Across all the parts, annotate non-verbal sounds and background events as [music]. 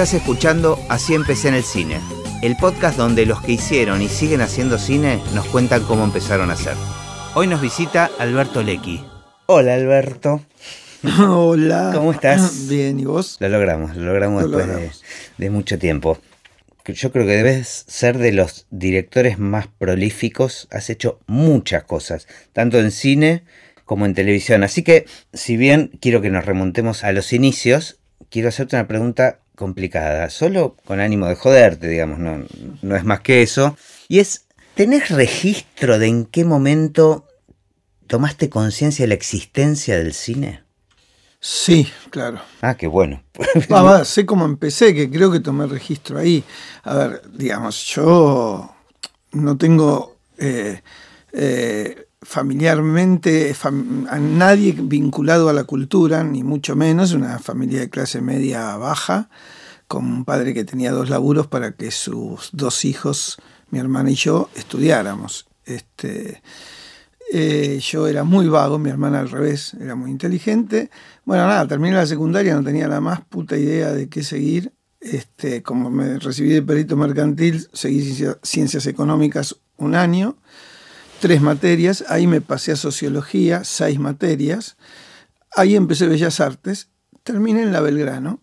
Estás escuchando Así empecé en el cine, el podcast donde los que hicieron y siguen haciendo cine nos cuentan cómo empezaron a hacer. Hoy nos visita Alberto Lecky. Hola Alberto. [laughs] Hola. ¿Cómo estás? [laughs] Bien, ¿y vos? Lo logramos, lo logramos Lo después. De, mucho tiempo. Yo creo que debes ser de los directores más prolíficos. Has hecho muchas cosas, tanto en cine como en televisión. Así que, si bien quiero que nos remontemos a los inicios, quiero hacerte una pregunta complicada, solo con ánimo de joderte, digamos, no, no es más que eso. Y es, ¿tenés registro de en qué momento tomaste conciencia de la existencia del cine? Sí, claro. Ah, qué bueno. [laughs] Va, va, sé cómo empecé, que creo que tomé registro ahí. A ver, digamos, yo no tengo eh, eh, familiarmente fam- a nadie vinculado a la cultura, ni mucho menos, una familia de clase media baja, con un padre que tenía dos laburos para que sus dos hijos, mi hermana y yo, estudiáramos. Este, eh, yo era muy vago, mi hermana al revés, era muy inteligente. Bueno, nada, terminé la secundaria, no tenía la más puta idea de qué seguir. Este, como me recibí de perito mercantil, seguí ciencia- ciencias económicas un año, tres materias, ahí me pasé a sociología, seis materias, ahí empecé Bellas Artes, terminé en la Belgrano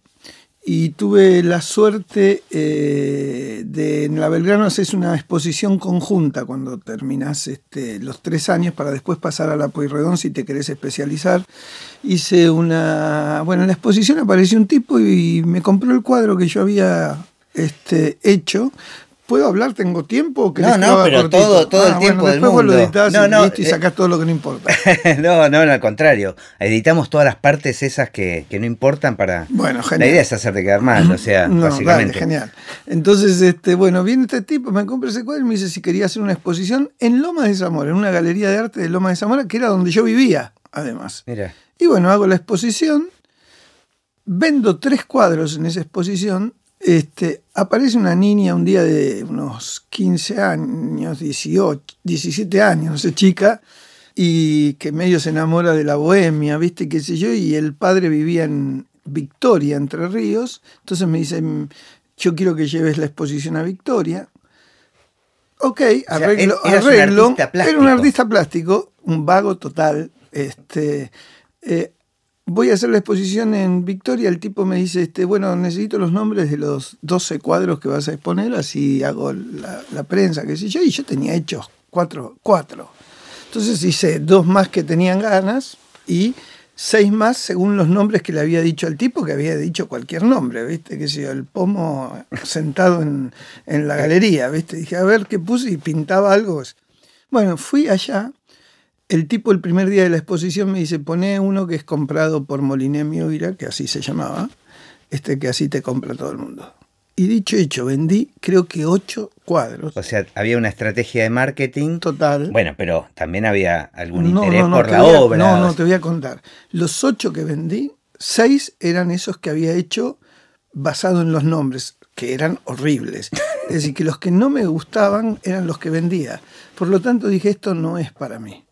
y tuve la suerte eh, de en la Belgrano haces una exposición conjunta cuando terminas este, los tres años para después pasar a la Pueyrredón si te querés especializar. Hice una. Bueno, en la exposición apareció un tipo y me compró el cuadro que yo había este, hecho. ¿Puedo hablar? ¿Tengo tiempo? o No, no, pero cortito? todo- todo el Ah, tiempo bueno, del después vos lo mundo. editás No, y, no, y eh. sacás todo lo que no importa. [laughs] no, no, no, al contrario. Editamos todas las partes esas que, que no importan para... Bueno, La genial. idea es hacerte quedar mal, o sea, [clears throat] No, básicamente. dale, genial. Entonces, este, bueno, viene este tipo, me compra ese cuadro y me dice si quería hacer una exposición en Lomas de Zamora, en una galería de arte de Lomas de Zamora, que era donde yo vivía, además. Mira, Y bueno, hago la exposición, vendo tres cuadros en esa exposición. Este, aparece una niña un día de unos 15 años, 18, 17 años, no sé, chica, y que medio se enamora de la bohemia, ¿viste? qué sé yo, y el padre vivía en Victoria, Entre Ríos, entonces me dice, "Mm, yo quiero que lleves la exposición a Victoria. Ok, arreglo, arreglo. Era un artista plástico, un vago total. Este, eh, voy a hacer la exposición en Victoria. El tipo me dice, este, bueno, necesito los nombres de los 12 cuadros que vas a exponer, así hago la, prensa, qué sé yo. Y yo tenía hechos cuatro, cuatro. Entonces hice dos más que tenían ganas y seis más según los nombres que le había dicho al tipo, que había dicho cualquier nombre, ¿viste? Que sé yo, el pomo sentado en, en la galería, ¿viste? Dije, a ver qué puse y pintaba algo. Bueno, fui allá. El tipo el primer día de la exposición me dice, poné uno que es comprado por Moliné Miura, que así se llamaba, este que así te compra todo el mundo. Y dicho hecho, vendí creo que ocho cuadros. o sea, había una estrategia de marketing. Total. Bueno, pero también había algún No, interés no, no, por la a- obra. No, no, te voy a contar. Los ocho que vendí, seis eran esos que había hecho basado en los nombres, que eran horribles. Es decir, que los que no me gustaban eran los que vendía. Por lo tanto dije, esto no es para mí.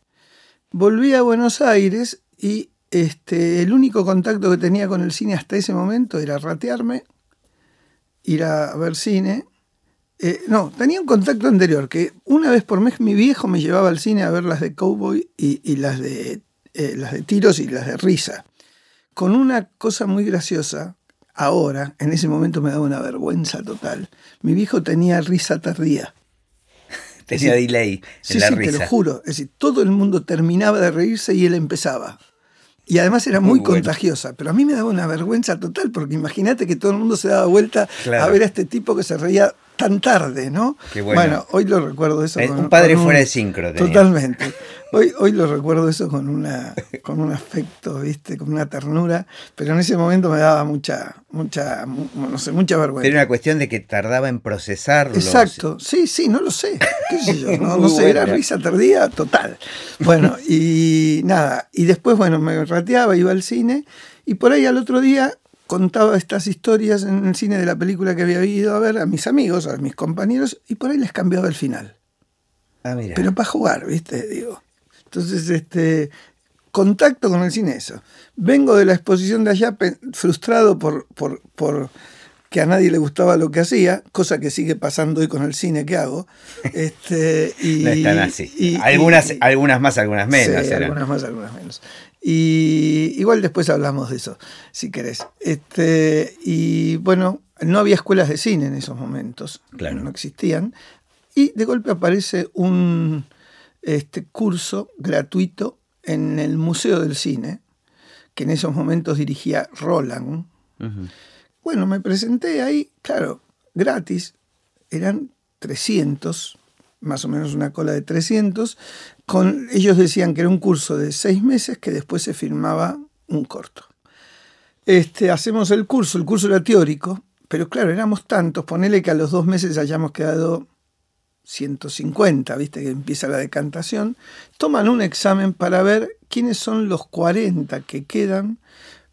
Volví a Buenos Aires y este, el único contacto que tenía con el cine hasta ese momento era ratearme, ir a ver cine. Eh, no, tenía un contacto anterior, que una vez por mes mi viejo me llevaba al cine a ver las de Cowboy y, y las, de, eh, las de tiros y las de risa. Con una cosa muy graciosa, ahora, en ese momento me daba una vergüenza total. Mi viejo tenía risa tardía. Tenía Sí. delay en Sí, la sí, risa. te lo juro. Es decir, todo el mundo terminaba de reírse y él empezaba. Y además era Muy muy, bueno. contagiosa. Pero a mí me daba una vergüenza total, porque imagínate que todo el mundo se daba vuelta Claro. a ver a este tipo que se reía tan tarde, ¿no? Qué bueno. hoy lo recuerdo eso. Eh, con- un padre con fuera de sincro tenía. Totalmente. Hoy, hoy lo recuerdo eso con, una, con un afecto, ¿viste? Con una ternura. Pero en ese momento me daba mucha, mucha, mu- no sé, mucha vergüenza. Era una cuestión de que tardaba en procesarlo. Exacto, sí, sí, no lo sé. ¿Qué sé yo? [laughs] No, no sé, era risa tardía total. Bueno, y nada, y después, bueno, me rateaba, iba al cine, y por ahí al otro día contaba estas historias en el cine de la película que había ido a ver a mis amigos, a mis compañeros, y por ahí les cambiaba el final. Ah, mira. Pero para jugar, ¿viste? Digo. Entonces, este, contacto con el cine, eso. Vengo de la exposición de allá frustrado por, por, por que a nadie le gustaba lo que hacía, cosa que sigue pasando hoy con el cine que hago. [laughs] Este, y, no están así. algunas, algunas más, algunas menos. Sí, algunas más, algunas menos. Y igual después hablamos de eso, si querés. Este, y bueno, no había escuelas de cine en esos momentos, claro. no existían. Y de golpe aparece un este, curso gratuito en el Museo del Cine, que en esos momentos dirigía Roland. Bueno, me presenté ahí, claro, gratis, eran 300, más o menos una cola de 300, con, ellos decían que era un curso de seis meses que después se firmaba un corto. Este, hacemos el curso, el curso era teórico, pero claro, éramos tantos, ponele que a los dos meses hayamos quedado 150, viste que empieza la decantación, toman un examen para ver quiénes son los 40 que quedan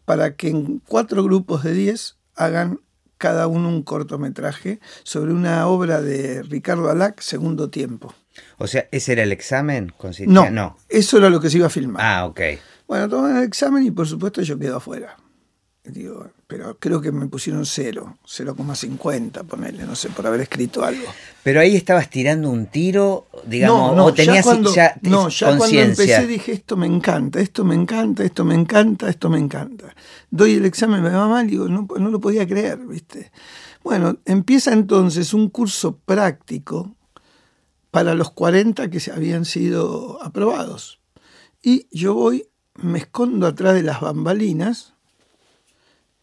para que en cuatro grupos de 10 hagan cada uno un cortometraje sobre una obra de Ricardo Alac, Segundo Tiempo. O sea, ¿ese era el examen? No, no, eso era lo que se iba a filmar. Ah, ok. Bueno, toman el examen y por supuesto yo quedo afuera. Digo, pero creo que me pusieron cero, 0,50, ponerle, no sé, por haber escrito algo. Pero ahí estabas tirando un tiro, digamos, no, o tenías ya cuando, ya No, ya cuando empecé dije, esto me encanta, esto me encanta, esto me encanta, esto me encanta. Doy el examen, me va mal, digo, no, no lo podía creer, ¿viste? Bueno, empieza entonces un curso práctico para los 40 que se habían sido aprobados. Y yo voy, me escondo atrás de las bambalinas,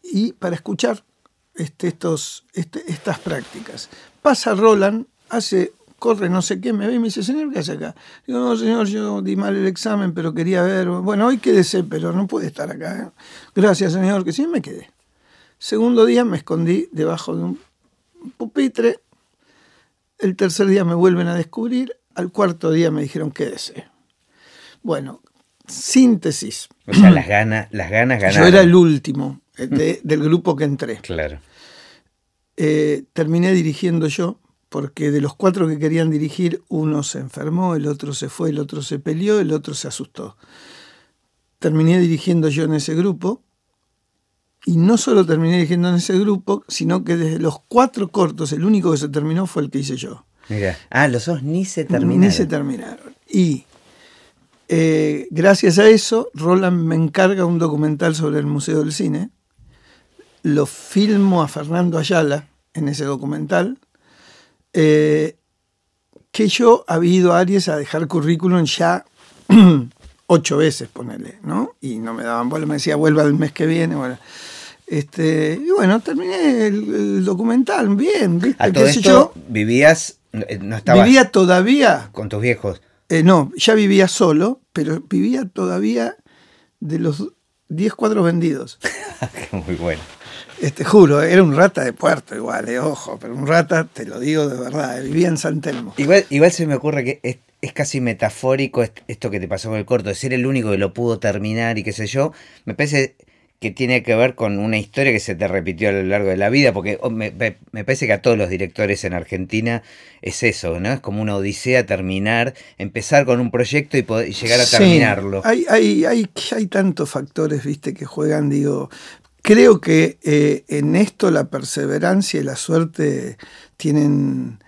y para escuchar este, estos, este, estas prácticas. Pasa Roland, hace, corre no sé qué, me ve y me dice, señor, ¿qué hace acá? Digo, no, señor, yo di mal el examen, pero quería ver, bueno, hoy quédese, pero no puede estar acá. ¿eh? Gracias, señor, que sí, me quedé. Segundo día me escondí debajo de un pupitre. El tercer día me vuelven a descubrir. Al cuarto día me dijeron, quédese. Bueno, síntesis. O sea, las ganas, las ganas ganaron. Yo era el último. Eh, del grupo que entré. Claro. Eh, terminé dirigiendo yo, porque de los cuatro que querían dirigir, uno se enfermó, el otro se fue, el otro se peleó, el otro se asustó. Terminé dirigiendo yo en ese grupo, y no solo terminé dirigiendo en ese grupo, sino que desde los cuatro cortos, el único que se terminó fue el que hice yo. Mira, ah, los dos ni se terminaron. Ni se terminaron. Y eh, gracias a eso, Roland me encarga un documental sobre el Museo del Cine, lo filmo a Fernando Ayala en ese documental, eh, que yo había ido a Aries a dejar currículum ya [clears throat] ocho veces, ponele, ¿no? Y no me daban bola, me decía, vuelva el mes que viene, bueno. Este, y bueno, terminé el, documental, bien, ¿viste? ¿A todo esto vivías, eh, no estabas Vivía todavía... Con tus viejos. Eh, no, ya vivía solo, pero vivía todavía de los 10 cuadros vendidos. [laughs] Muy bueno. Este, juro, era un rata de puerto igual, eh, ojo, pero un rata, te lo digo de verdad, eh, vivía en San Telmo. Igual, igual se me ocurre que es, casi metafórico esto que te pasó con el corto, de ser el único que lo pudo terminar y qué sé yo. Me parece que tiene que ver con una historia que se te repitió a lo largo de la vida, porque oh, me, parece que a todos los directores en Argentina es eso, ¿no? Es como una odisea terminar, empezar con un proyecto y, poder, llegar a terminarlo. Hay, hay, hay, hay tantos factores, viste, que juegan, digo, Creo que eh, en esto la perseverancia y la suerte tienen,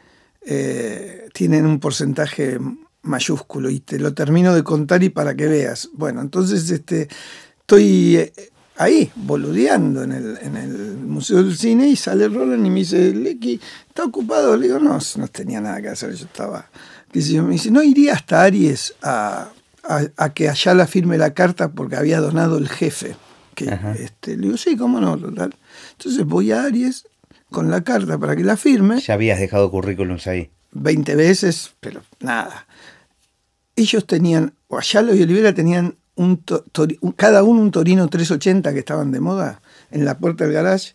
eh, tienen un porcentaje mayúsculo y te lo termino de contar y para que veas. Bueno, entonces este, estoy eh, ahí, boludeando en el, en el Museo del Cine y sale Roland y me dice, Lecky, ¿está ocupado? Le digo, no, no tenía nada que hacer, yo estaba... Me dice, no iría hasta Aries a, a, a que Ayala firme la carta porque había donado el jefe. Que, este, le digo, sí, cómo no, total. Entonces voy a Aries con la carta para que la firme. Ya habías dejado currículums ahí. 20 veces, pero nada. Ellos tenían, o Ayala y Olivera tenían un, cada uno un Torino 380 que estaban de moda en la puerta del garage,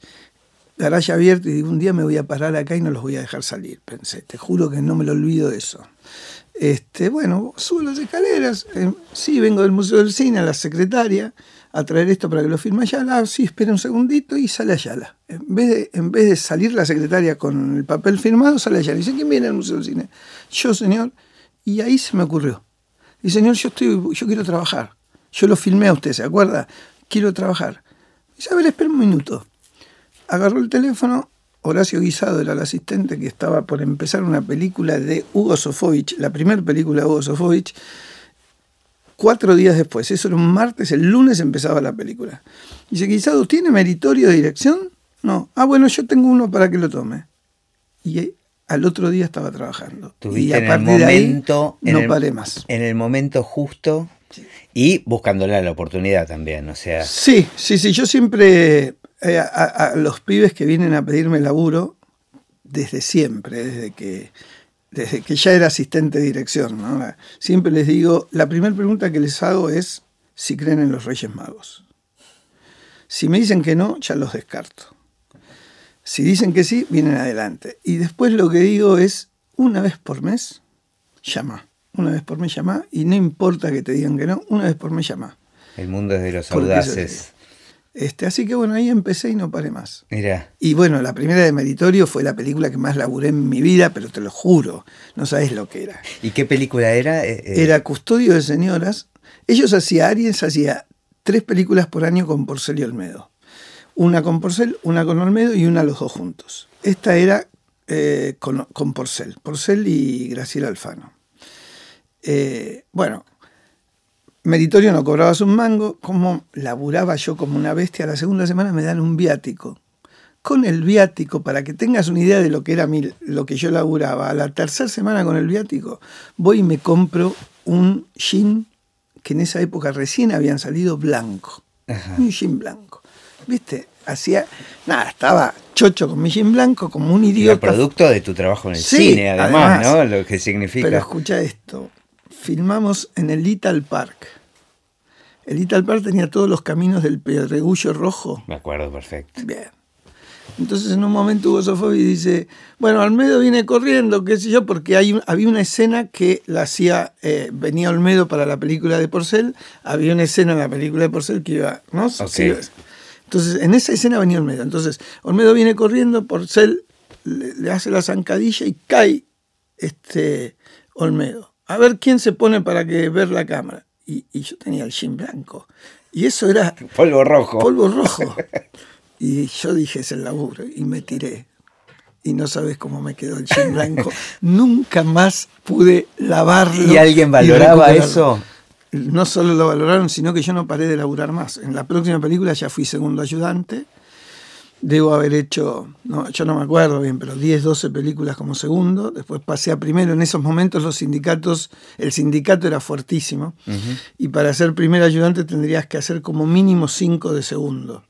garage abierto, y digo, un día me voy a parar acá y no los voy a dejar salir. Pensé, te juro que no me lo olvido de eso. Este, bueno, subo las escaleras, eh, sí, vengo del Museo del Cine, a la secretaria, a traer esto para que lo firme Ayala, sí, espera un segundito y sale Ayala. En vez, de, en vez de salir la secretaria con el papel firmado, sale Ayala. Dice, ¿quién viene al Museo del Cine? Yo, señor. Y ahí se me ocurrió. Y señor, yo, estoy, yo quiero trabajar. Yo lo filmé a usted, ¿se acuerda? Quiero trabajar. Y ver, espera un minuto. Agarró el teléfono, Horacio Guisado era el asistente que estaba por empezar una película de Hugo Sofovich, la primera película de Hugo Sofovich, cuatro días después. Eso era un martes, el lunes empezaba la película. Dice, Guisado, ¿tiene meritorio de dirección? No. Ah, bueno, yo tengo uno para que lo tome. Y al otro día estaba trabajando. y a partir de ahí no paré más. En el momento justo y buscándole la oportunidad también, o sea. Sí, sí, sí. Yo siempre eh, a, los pibes que vienen a pedirme laburo, desde siempre, desde que, desde que ya era asistente de dirección, siempre les digo, la primera pregunta que les hago es si creen en los Reyes Magos. Si me dicen que no, ya los descarto. Si dicen que sí, vienen adelante. Y después lo que digo es, una vez por mes, llama. Una vez por mes llama y no importa que te digan que no, una vez por mes llama. El mundo es de los audaces. Este, así que bueno, ahí empecé y no paré más. Mira. Y bueno, la primera de Meritorio fue la película que más laburé en mi vida, pero te lo juro, no sabes lo que era. ¿Y qué película era? Eh, eh, era Custodio de Señoras. Ellos hacían, Aries hacía tres películas por año con Porcel y Olmedo. Una con Porcel, una con Olmedo y una los dos juntos. Esta era eh, con, Porcel, Porcel y Graciela Alfano. Eh, bueno, Meritorio no cobraba un mango, como laburaba yo como una bestia, la segunda semana me dan un viático. Con el viático, para que tengas una idea de lo que era mi, lo que yo laburaba, a la tercera semana con el viático, voy y me compro un jean que en esa época recién habían salido blanco. Un jean blanco. ¿Viste? Hacía. Nada, estaba chocho con mi jean blanco, como un idiota. El producto de tu trabajo en el cine, además, ¿no? Lo que significa. Pero escucha esto. Filmamos en el Little Park. El Little Park tenía todos los caminos del Pedregullo Rojo. Me acuerdo, perfecto. Bien. Entonces en un momento Hugo Sofobi dice, bueno, Almedo viene corriendo, qué sé yo, porque hay, había una escena que la hacía, eh, venía Olmedo para la película de Porcel, había una escena en la película de Porcel que iba, ¿no? Entonces, en esa escena venía Olmedo. Entonces, Olmedo viene corriendo, Porcel le, hace la zancadilla y cae este Olmedo. A ver quién se pone para que ver la cámara. Y, yo tenía el jean blanco. Y eso era... Polvo rojo. Polvo rojo. [laughs] Y yo dije, es el laburo. Y me tiré. Y no sabes cómo me quedó el jean blanco. [laughs] Nunca más pude lavarlo. ¿Y alguien valoraba eso? no solo lo valoraron, sino que yo no paré de laburar más. En la próxima película ya fui segundo ayudante. Debo haber hecho, no, yo no me acuerdo bien, pero 10, 12 películas como segundo. Después pasé a primero. En esos momentos los sindicatos, el sindicato era fuertísimo. Y para ser primer ayudante tendrías que hacer como mínimo 5 de segundo.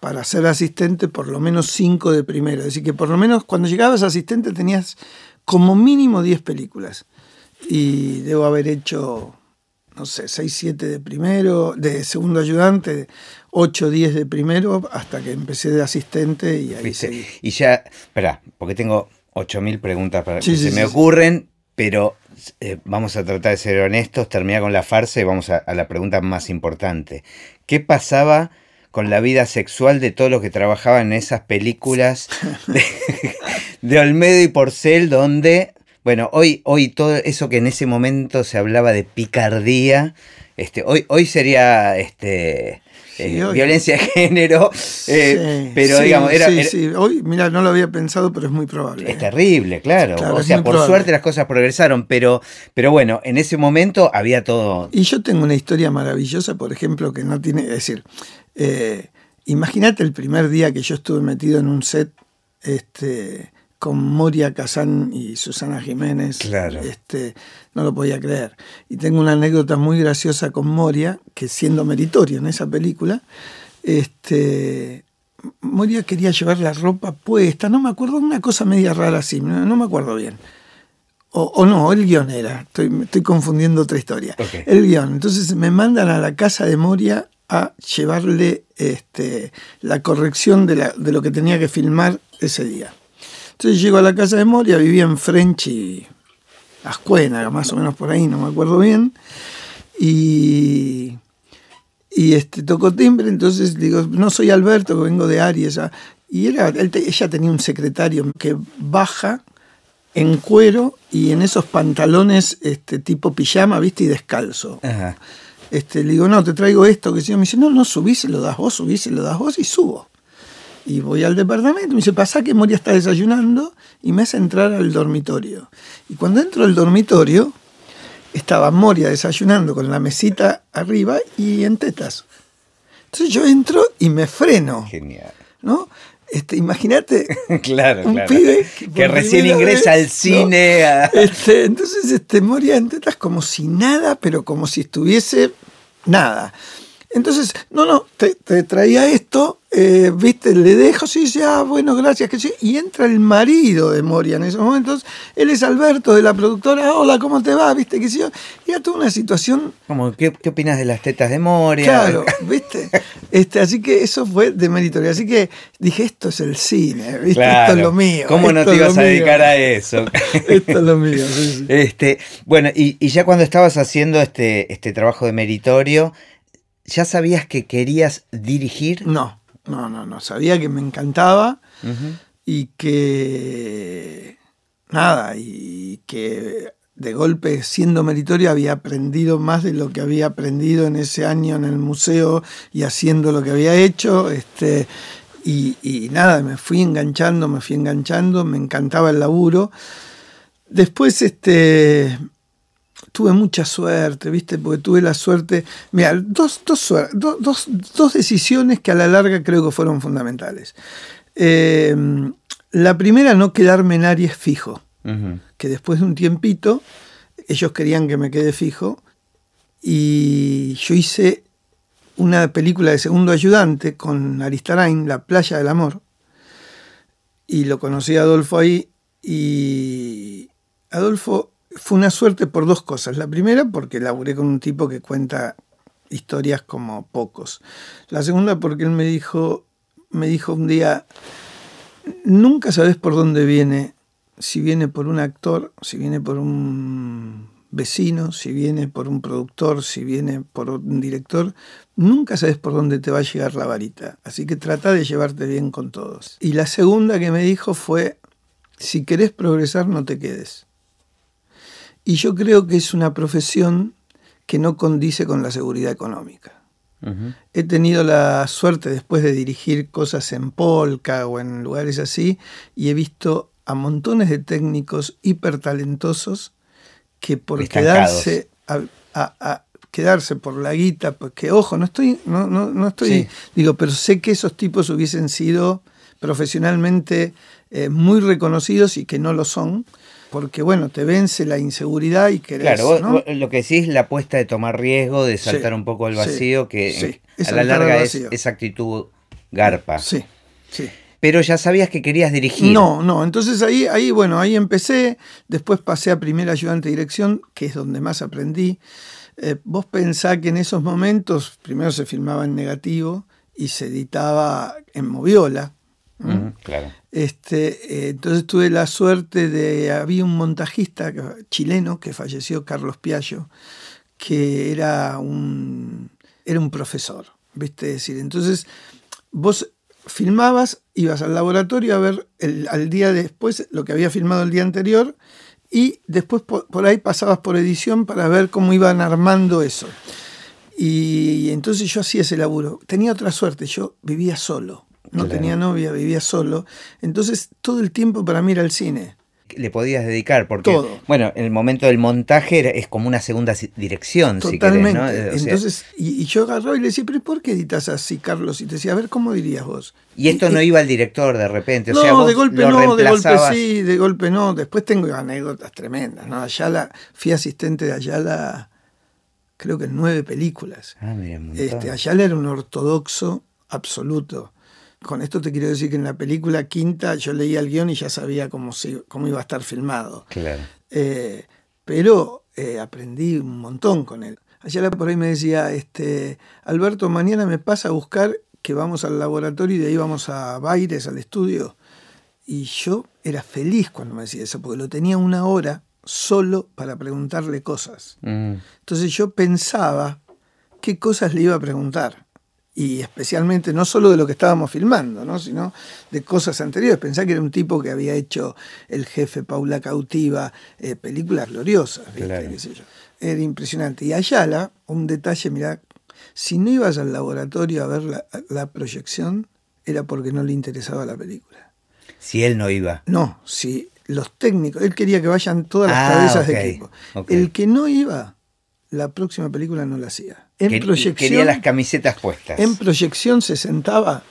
Para ser asistente, por lo menos 5 de primero. Es decir, que por lo menos cuando llegabas asistente tenías como mínimo 10 películas. Y debo haber hecho no sé, 6, 7 de primero, de segundo ayudante, 8, 10 de primero, hasta que empecé de asistente y ahí Y ya, espera, porque tengo 8.000 preguntas para, que se me ocurren, pero eh, vamos a tratar de ser honestos, terminar con la farsa y vamos a, la pregunta más importante. ¿Qué pasaba con la vida sexual de todos los que trabajaban en esas películas [laughs] de, de Olmedo y Porcel, donde bueno, hoy, hoy todo eso que en ese momento se hablaba de picardía, este, hoy, hoy sería este, eh, violencia de género, eh, pero digamos, era, sí, sí. Hoy, mira, no lo había pensado, pero es muy probable. Es terrible, claro. o sea, por suerte las cosas progresaron, pero, pero bueno, en ese momento había todo. Y yo tengo una historia maravillosa, por ejemplo, que no tiene, es decir, eh, imagínate el primer día que yo estuve metido en un set, este con Moria Kazán y Susana Jiménez. Claro. Este, no lo podía creer. Y tengo una anécdota muy graciosa con Moria, que siendo meritorio en esa película, este, Moria quería llevar la ropa puesta, no me acuerdo, una cosa media rara así, no, me acuerdo bien. O, no, el guion era, estoy, estoy confundiendo otra historia. El guion. Entonces me mandan a la casa de Moria a llevarle este, la corrección de, la, de lo que tenía que filmar ese día. Entonces llego a la casa de Moria, vivía en French y Ascuena, más o menos por ahí, no me acuerdo bien. Y, y este, tocó timbre, entonces digo, no soy Alberto, vengo de Aries. Ah". Y era, ella tenía un secretario que baja en cuero y en esos pantalones este, tipo pijama, viste, y descalzo. Este, le digo, no, te traigo esto, que si me dice, no, no, subí, se lo das vos, subí, se lo das vos, y subo. Y voy al departamento, me dice, pasa que Moria está desayunando y me hace entrar al dormitorio. Y cuando entro al dormitorio, estaba Moria desayunando con la mesita arriba y en tetas. Entonces yo entro y me freno. Genial. ¿no? Este, imagínate [laughs] claro, un claro. pibe que, recién ingresa vez, al cine. ¿no? a- Este, entonces este, Moria en tetas como si nada, pero como si estuviese nada. Entonces, no, no, te, te traía esto, eh, viste, le dejo, sí, sí, ah, bueno, gracias, que sí. Y entra el marido de Moria en esos momentos, él es Alberto de la productora, hola, ¿cómo te va? Viste, que sí. Y era toda una situación Como, ¿qué, ¿Qué opinas de las tetas de Moria? Claro, [laughs] ¿viste? Este, así que eso fue de meritorio. Así que dije, esto es el cine, ¿viste? Claro. Esto es lo mío. ¿Cómo no te ibas a dedicar a eso? [laughs] Esto es lo mío, sí, sí. Este, bueno, y, y ya cuando estabas haciendo este, este trabajo de meritorio, ¿ya sabías que querías dirigir? No, no, no, no. Sabía que me encantaba y que. Nada, y que de golpe, siendo meritorio, había aprendido más de lo que había aprendido en ese año en el museo y haciendo lo que había hecho. Este, y, y nada, me fui enganchando, me fui enganchando, me encantaba el laburo. Después, este, tuve mucha suerte, ¿viste? Porque tuve la suerte. Mira, dos, dos, dos, dos decisiones que a la larga creo que fueron fundamentales. Eh, la primera, no quedarme en Aries fijo, que después de un tiempito, ellos querían que me quede fijo, y yo hice una película de segundo ayudante con Aristarain, La playa del amor, y lo conocí a Adolfo ahí, y Adolfo fue una suerte por dos cosas. La primera, porque laburé con un tipo que cuenta historias como pocos. La segunda, porque él me dijo, me dijo un día, nunca sabes por dónde viene, si viene por un actor, si viene por un vecino, si viene por un productor, si viene por un director, nunca sabes por dónde te va a llegar la varita. Así que trata de llevarte bien con todos. Y la segunda que me dijo fue, si querés progresar, no te quedes. Y yo creo que es una profesión que no condice con la seguridad económica. He tenido la suerte después de dirigir cosas en Polka o en lugares así y he visto a montones de técnicos hipertalentosos que por Estancados. quedarse a, a- a quedarse por la guita, porque ojo, no estoy, no, no, no estoy, Sí. digo, pero sé que esos tipos hubiesen sido profesionalmente eh, muy reconocidos y que no lo son, porque bueno, te vence la inseguridad y querés, Claro, vos- ¿no? vos lo que decís es la apuesta de tomar riesgo, de saltar Sí, un poco al sí, vacío, que sí, a la larga es esa actitud garpa. Sí, sí. Pero ya sabías que querías dirigir. No, no, entonces ahí, ahí, bueno, ahí empecé, después pasé a primer ayudante de dirección, que es donde más aprendí. Eh, vos pensá que en esos momentos, primero se filmaba en negativo y se editaba en Moviola. Claro. Este, eh, entonces tuve la suerte de, había un montajista chileno que falleció, Carlos Piaggio, que era un, era un profesor, ¿viste? Decir, entonces vos filmabas, ibas al laboratorio a ver el, al día después lo que había filmado el día anterior y después por, por ahí pasabas por edición para ver cómo iban armando eso. Y entonces yo hacía ese laburo. Tenía otra suerte, yo vivía solo. No Claro. tenía novia, vivía solo. Entonces todo el tiempo para mí era el cine. Le podías dedicar, porque, Todo. bueno, en el momento del montaje era- es como una segunda dirección, si querés, Totalmente. ¿no? O sea, Entonces, y, y yo agarraba y le decía, pero ¿por qué editas así, Carlos? Y te decía, a ver, ¿cómo dirías vos? y esto no iba al director de repente, o no, sea, vos de golpe lo no, de golpe sí, de golpe no. Después tengo anécdotas tremendas, ¿no? Ayala, fui asistente de Ayala, creo que en nueve películas. Ah, mira, un. Este, Ayala era un ortodoxo absoluto. Con esto te quiero decir que en la película quinta yo leía el guion y ya sabía cómo, se, cómo iba a estar filmado. Claro. Eh, pero eh, aprendí un montón con él. Ayala por ahí me decía, este, Alberto, mañana me pasa a buscar que vamos al laboratorio y de ahí vamos a Baires, al estudio. Y yo era feliz cuando me decía eso, porque lo tenía una hora solo para preguntarle cosas. Mm, Entonces yo pensaba qué cosas le iba a preguntar. Y especialmente no solo de lo que estábamos filmando, ¿no? sino de cosas anteriores. Pensá que era un tipo que había hecho El jefe, Paula Cautiva, eh, películas gloriosas, ¿viste? Claro. Qué sé yo. Era impresionante. Y Ayala, un detalle, mirá, si no ibas al laboratorio a ver la, la proyección, era porque no le interesaba la película. Si él no iba. No, si los técnicos, él quería que vayan todas las Ah, cabezas de equipo. El que no iba, la próxima película no la hacía. En Que- proyección, Quería las camisetas puestas. en proyección se sentaba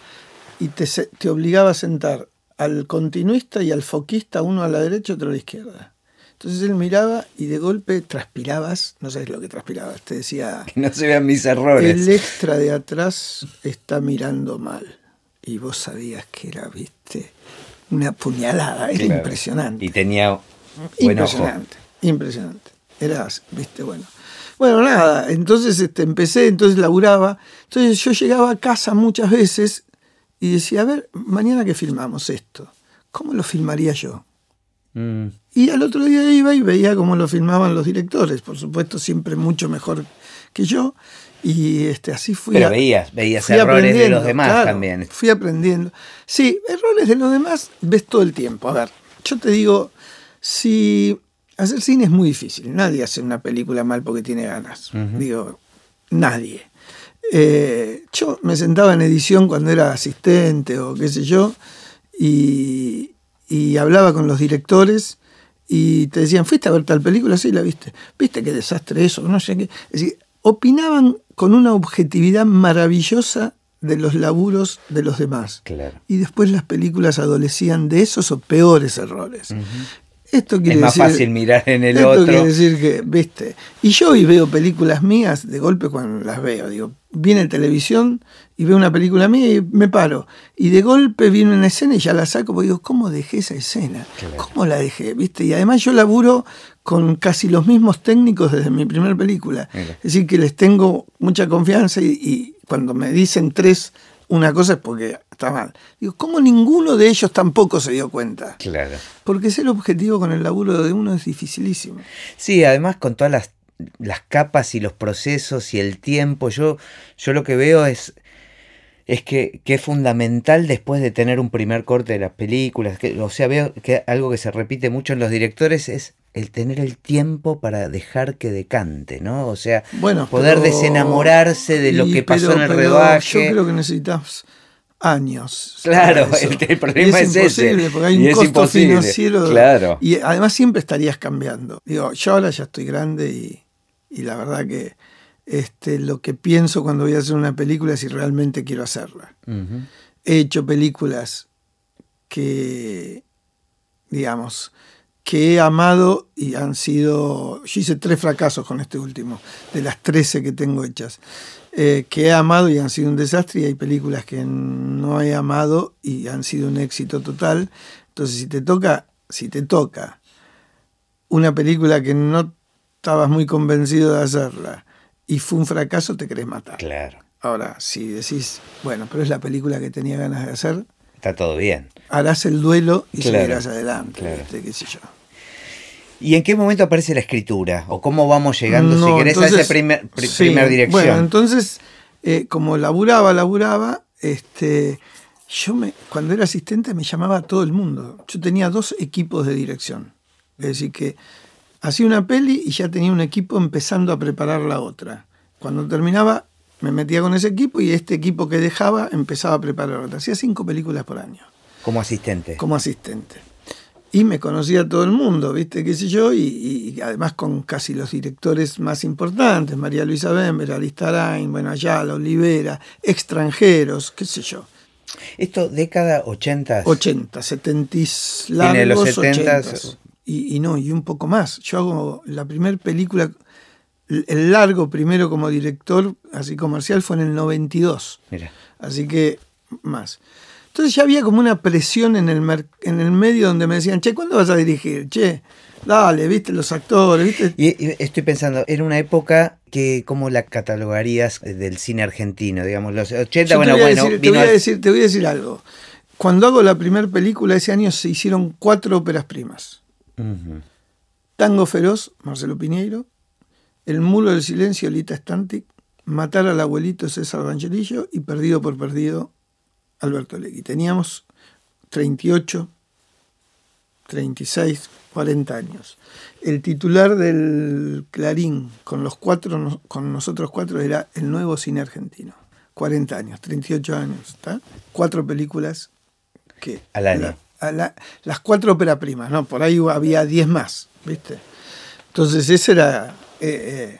y te, te obligaba a sentar al continuista y al foquista, uno a la derecha, otro a la izquierda. Entonces él miraba y de golpe transpirabas, no sabes lo que transpirabas, te decía, [laughs] Que no se vean mis errores. el extra de atrás está mirando mal. Y vos sabías que era, viste, una puñalada, era Claro. impresionante. Y tenía buen ojo. Impresionante, impresionante. Eras, viste, bueno. Bueno, nada, entonces este, empecé, entonces laburaba. Entonces yo llegaba a casa muchas veces y decía, a ver, mañana que filmamos esto, ¿cómo lo filmaría yo? Mm, Y al otro día iba y veía cómo lo filmaban los directores, por supuesto, siempre mucho mejor que yo. Y este, así fui. Pero a- veías, veías errores de los demás claro, también. Fui aprendiendo. Sí, errores de los demás ves todo el tiempo. A ver, yo te digo, si hacer cine es muy difícil, nadie hace una película mal porque tiene ganas. Digo, nadie. Eh, yo me sentaba en edición cuando era asistente o qué sé yo, y, y hablaba con los directores y te decían, ¿fuiste a ver tal película? Sí, la viste. ¿Viste qué desastre eso? No sé qué. Es decir, opinaban con una objetividad maravillosa de los laburos de los demás. Claro. Y después las películas adolecían de esos o peores errores. Esto quiere Es más decir, fácil mirar en el esto otro. quiere decir que, viste, y yo hoy veo películas mías de golpe cuando las veo, digo, viene en televisión y veo una película mía y me paro, y de golpe viene una escena y ya la saco porque digo, ¿cómo dejé esa escena? ¿Cómo la dejé? ¿Viste? Y además yo laburo con casi los mismos técnicos desde mi primera película. Mira. Es decir, que les tengo mucha confianza y, y cuando me dicen tres, una cosa es porque está mal. Digo, ¿cómo ninguno de ellos tampoco se dio cuenta? Claro. Porque ser objetivo con el laburo de uno es dificilísimo. Sí, además con todas las, las capas y los procesos y el tiempo, yo, yo lo que veo es, es que, que es fundamental después de tener un primer corte de las películas. Que, o sea, veo que algo que se repite mucho en los directores es el tener el tiempo para dejar que decante, ¿no? O sea, Bueno, poder pero- desenamorarse de lo y- que pasó pero- en el rodaje. Yo creo que necesitas años. Claro, el- el problema Y es ese. imposible, porque hay Y un es costo imposible, financiero. claro. Y además siempre estarías cambiando. Digo, yo ahora ya estoy grande y, y la verdad que este, lo que pienso cuando voy a hacer una película es si realmente quiero hacerla. He hecho películas que, digamos, que he amado y han sido, yo hice tres fracasos con este último, de las 13 que tengo hechas, eh, que he amado y han sido un desastre y hay películas que no he amado y han sido un éxito total. Entonces, si te toca, si te toca una película que no estabas muy convencido de hacerla y fue un fracaso, te querés matar. Claro, Ahora, si decís, bueno, pero es la película que tenía ganas de hacer, está todo bien. harás el duelo y Claro, seguirás adelante, claro. qué sé yo. ¿Y en qué momento aparece la escritura? ¿O cómo vamos llegando, si querés, a entonces, esa primer, sí, primer dirección? Bueno, entonces, eh, como laburaba, laburaba, este, yo me, cuando era asistente me llamaba a todo el mundo. Yo tenía dos equipos de dirección. Es decir, que hacía una peli y ya tenía un equipo empezando a preparar la otra. Cuando terminaba, me metía con ese equipo y este equipo que dejaba empezaba a preparar otra. Hacía cinco películas por año. Como asistente. como asistente. Y me conocía todo el mundo, ¿viste? ¿Qué sé yo? Y, y además con casi los directores más importantes, María Luisa Bember, Aristarain, bueno, Ayala, Olivera, extranjeros, qué sé yo. Esto, década 80. 80, 70 Tiene largos, los 70s. 80s. Y, y no, y un poco más. Yo hago la primera película, el largo primero como director, así comercial, fue en el 92. Mira. Así que más. Entonces ya había como una presión en el, en el medio donde me decían, che, ¿cuándo vas a dirigir? Che, dale, viste los actores, viste. Y, estoy pensando, era una época que, ¿cómo la catalogarías del cine argentino? Digamos, los 80, Yo bueno, te, voy a bueno, decir, te, voy a decir, te voy a decir algo. Cuando hago la primera película ese año se hicieron cuatro óperas primas. Tango Feroz, Marcelo Piñeiro, El Mulo del Silencio, Lita Stantic, Matar al abuelito César Rangerillo y Perdido por Perdido, Alberto Legui. Teníamos 38, 36, 40 años. El titular del Clarín con los cuatro, con nosotros cuatro era el nuevo cine argentino. 40 años, 38 años, ¿está? Cuatro películas que... Al año. la- las cuatro ópera primas, ¿no? Por ahí había 10 más, ¿viste? Entonces ese era... eh, eh,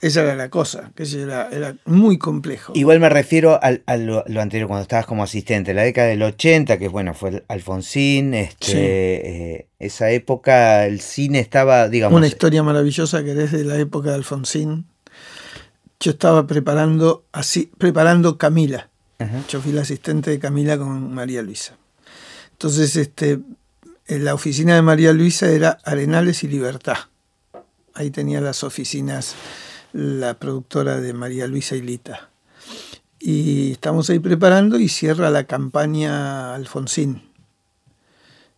esa era la cosa, que era, era muy complejo. Igual me refiero al- a lo, lo anterior, cuando estabas como asistente, la década del 80, que bueno, fue el Alfonsín, este, Sí. eh, esa época el cine estaba, digamos, Una historia maravillosa que desde la época de Alfonsín. Yo estaba preparando así, preparando Camila. Ajá. Yo fui la asistente de Camila con María Luisa. Entonces, este, en la oficina de María Luisa era Arenales y Libertad. Ahí tenía las oficinas la productora de María Luisa y Lita. Y estamos ahí preparando y cierra la campaña Alfonsín.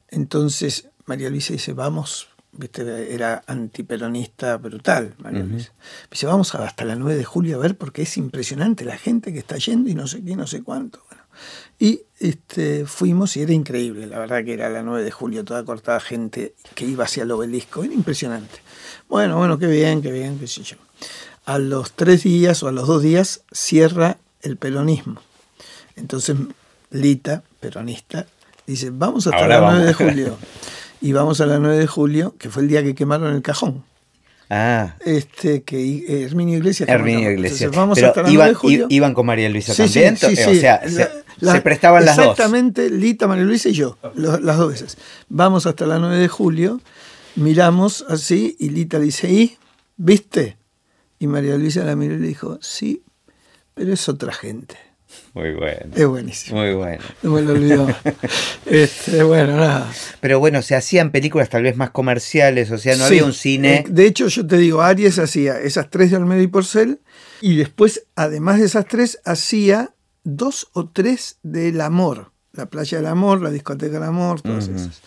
Entonces María Luisa dice, vamos, ¿viste? era antiperonista brutal, María. Luisa. Dice, vamos hasta la 9 de julio a ver porque es impresionante la gente que está yendo y no sé qué, no sé cuánto. Bueno, y este, fuimos y era increíble, la verdad que era la 9 de julio, toda cortada gente que iba hacia el obelisco, era impresionante. Bueno, bueno, qué bien, qué bien, qué sé yo. A los tres días o a los dos días cierra el peronismo. Entonces Lita, peronista, dice, vamos hasta Ahora la 9 de vamos. julio. [laughs] Y vamos a la 9 de julio, que fue el día que quemaron el cajón. Ah, Este, que Herminio Iglesias. Herminio. Iglesias. Entonces, vamos Pero hasta la 9 iban, de julio. iban con María Luisa Sí, también, sí, sí. o sea, La- se, la- se prestaban las dos. Exactamente, Lita, María Luisa y yo, lo- las dos veces. Vamos hasta la 9 de julio, miramos así y Lita dice, ¿y? ¿Viste? Y María Luisa la miró y le dijo, sí, pero es otra gente. Muy bueno, Es buenísimo. muy bueno. No me lo olvidó. [laughs] Este, bueno, nada. Pero bueno, se hacían películas tal vez más comerciales, o sea, no Sí, había un cine. eh, De hecho, yo te digo, Aries hacía esas tres de Olmedo y Porcel y después, además de esas tres, hacía dos o tres del amor. La playa del amor, la discoteca del amor, todas esas.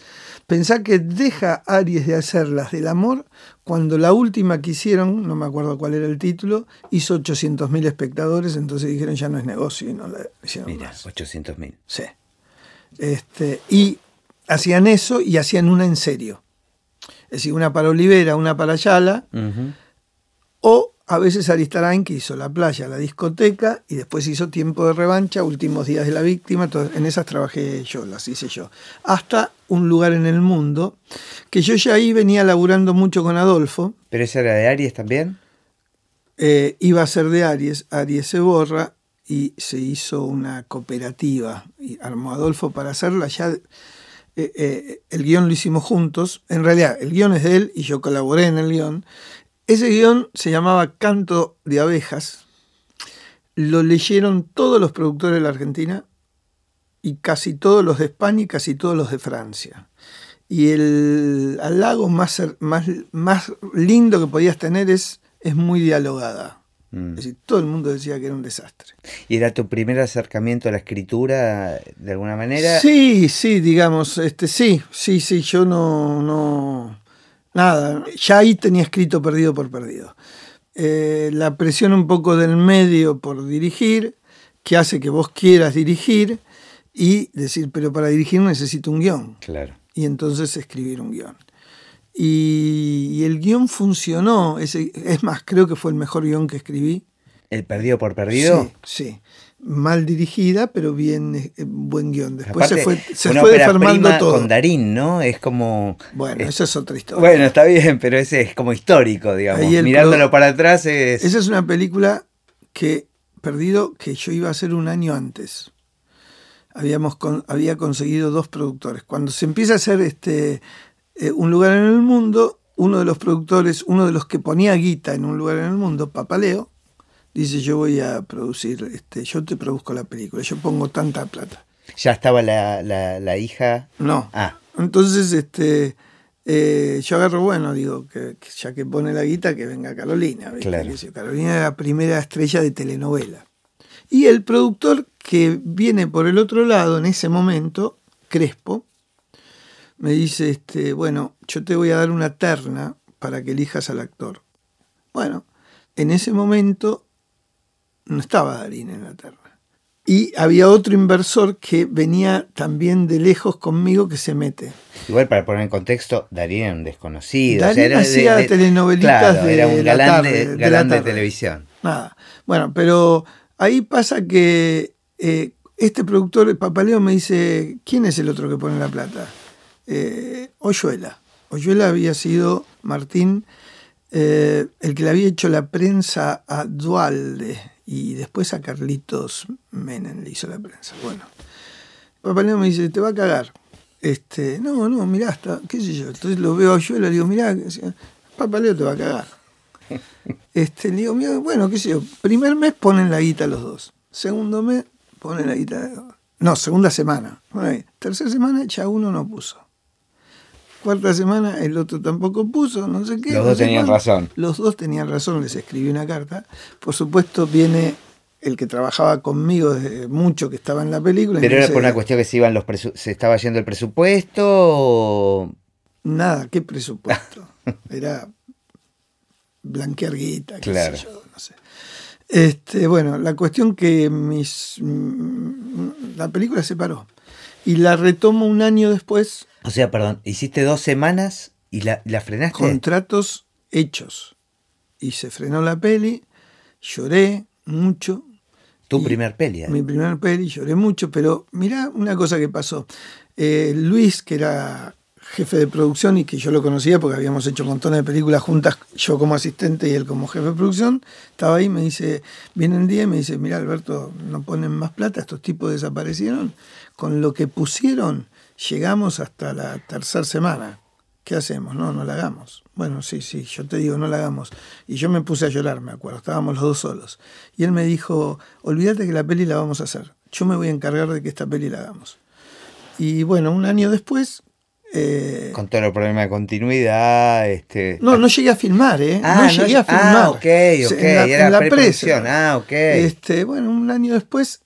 Pensá que deja Aries de hacer las del amor cuando la última que hicieron, no me acuerdo cuál era el título, hizo 800.000 espectadores, entonces dijeron ya no es negocio y no la hicieron Mira, más. 800 mil. Sí. Este, y hacían eso y hacían una en serio. Es decir, una para Olivera, una para Ayala, o a veces Aristarain que hizo la playa, la discoteca, y después hizo Tiempo de Revancha, Últimos Días de la Víctima, en esas trabajé yo, las hice yo. Hasta Un lugar en el mundo, que yo ya ahí venía laburando mucho con Adolfo, ¿Pero esa era de Aries también? eh, iba a ser de Aries, Aries se borra y se hizo una cooperativa y armó Adolfo para hacerla. Ya eh, eh, el guion lo hicimos juntos, en realidad el guion es de él y yo colaboré en el guion. Ese guion se llamaba Canto de Abejas, lo leyeron todos los productores de la Argentina y casi todos los de España y casi todos los de Francia. Y el halago más, más, más lindo que podías tener es, es muy dialogada. Mm. Es decir, todo el mundo decía que era un desastre. ¿Y era tu primer acercamiento a la escritura de alguna manera? Sí, sí, digamos, este, sí, sí, sí, yo no, no, nada, ya ahí tenía escrito perdido por perdido. Eh, la presión un poco del medio por dirigir, que hace que vos quieras dirigir y decir, pero para dirigir necesito un guion. Claro. y entonces escribir un guion. Y, y el guion funcionó, ese, es más, creo que fue el mejor guion que escribí. ¿El perdido por perdido? Sí, sí. Mal dirigida, pero bien eh, buen guion. Después Aparte, se fue, se fue deformando todo. con Darín, ¿no? Es como... Bueno, es- esa es otra historia. Bueno, está bien, pero ese es como histórico, digamos. Mirándolo para atrás es... Esa es una película que, perdido, que yo iba a hacer un año antes. Habíamos con- había conseguido dos productores. Cuando se empieza a hacer este eh, un lugar en el mundo, uno de los productores, uno de los que ponía guita en un lugar en el mundo, Papaleo, dice yo voy a producir, este, yo te produzco la película, yo pongo tanta plata. Ya estaba la, la, la hija... No. Ah, Entonces, este, eh, yo agarro, bueno, digo, que, que ya que pone la guita, que venga Carolina. ¿viste? Claro. Carolina era la primera estrella de telenovela. Y el productor que viene por el otro lado en ese momento, Crespo, me dice, este, bueno, yo te voy a dar una terna para que elijas al actor. Bueno, en ese momento no estaba Darín en la terna. Y había otro inversor que venía también de lejos conmigo que se mete. igual para poner en contexto, Darín era un desconocido. o sea, Darín era hacía de- claro, de era un la galán, tarde, de, la tarde. televisión. Nada. Bueno, pero ahí pasa que eh, este productor, el Papaleo, me dice, ¿quién es el otro que pone la plata? Eh, Oyuela. Oyuela había sido Martín, eh, el que le había hecho la prensa a Dualde y después a Carlitos Menem le hizo la prensa. Bueno, Papaleo me dice, te va a cagar. Este, no, no, mirá, hasta, qué sé yo. Entonces lo veo a Oyuela y le digo, mirá, Papaleo te va a cagar. [laughs] Este, le digo, mira, bueno, qué sé yo, primer mes ponen la guita los dos. Segundo mes ponen la guita. No, segunda semana. Tercera semana ya uno no puso. Cuarta semana el otro tampoco puso, no sé qué. Los dos tenían razón. Los dos tenían razón, les escribí una carta. Por supuesto viene el que trabajaba conmigo desde mucho que estaba en la película. Pero era por una cuestión que se iban los se estaba yendo el presupuesto o... Nada, ¿qué presupuesto? [laughs] Era blanquear guita, qué sé yo, no sé. Este, bueno, la cuestión que mis la película se paró y la retomo un año después. O sea, perdón, hiciste dos semanas y la, la frenaste. Contratos hechos. Y se frenó la peli, lloré mucho. Tu primer peli. ¿eh? Mi primer peli, lloré mucho, pero mira una cosa que pasó. Eh, Luis, que era jefe de producción y que yo lo conocía porque habíamos hecho montones de películas juntas, yo como asistente y él como jefe de producción, estaba ahí, me dice, viene un día y me dice, mira Alberto, no ponen más plata, estos tipos desaparecieron, con lo que pusieron llegamos hasta la tercera semana. ¿Qué hacemos? No, no la hagamos. Bueno, sí, sí, yo te digo, no la hagamos. Y yo me puse a llorar, me acuerdo, estábamos los dos solos. Y él me dijo, olvídate que la peli la vamos a hacer. Yo me voy a encargar de que esta peli la hagamos. Y bueno, un año después eh, Con todo el problema de continuidad. Este... No, no llegué a filmar, ¿eh? Ah, no llegué a filmar. Ah, ok, ok. En la, presa. Ah, ok. Este, bueno, un año después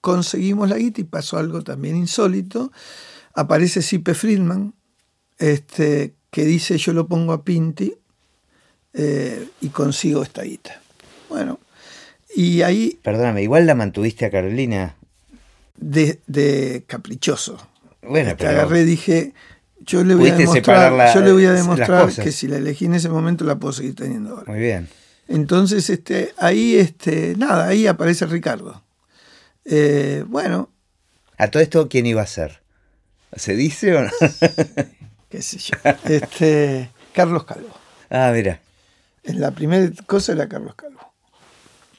conseguimos la guita y pasó algo también insólito. Aparece Sipe Friedman, este, que dice yo lo pongo a Pinti eh, y consigo esta guita. Bueno, y ahí... Perdóname, igual la mantuviste a Carolina. De, de caprichoso. Bueno, pero... agarré dije, yo le voy a demostrar, yo le voy a demostrar que si la elegí en ese momento la puedo seguir teniendo ahora. Muy bien. Entonces, este, ahí, este, nada, ahí aparece Ricardo. Eh, bueno. ¿A todo esto quién iba a ser? ¿Se dice o no? [laughs] Qué sé yo. Este, Carlos Calvo. Ah, mira. En la primera cosa era Carlos Calvo.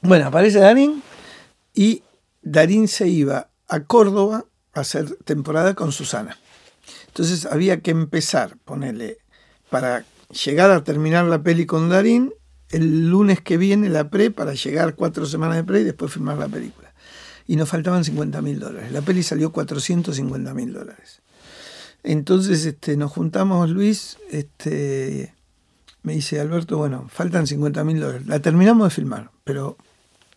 Bueno, aparece Darín y Darín se iba a Córdoba a hacer temporada con Susana. Entonces había que empezar, ponerle, para llegar a terminar la peli con Darín, el lunes que viene la pre, para llegar cuatro semanas de pre y después filmar la película. Y nos faltaban 50 mil dólares. La peli salió 450 mil dólares. Entonces este, nos juntamos, Luis, este, me dice Alberto, bueno, faltan 50 mil dólares. La terminamos de filmar, pero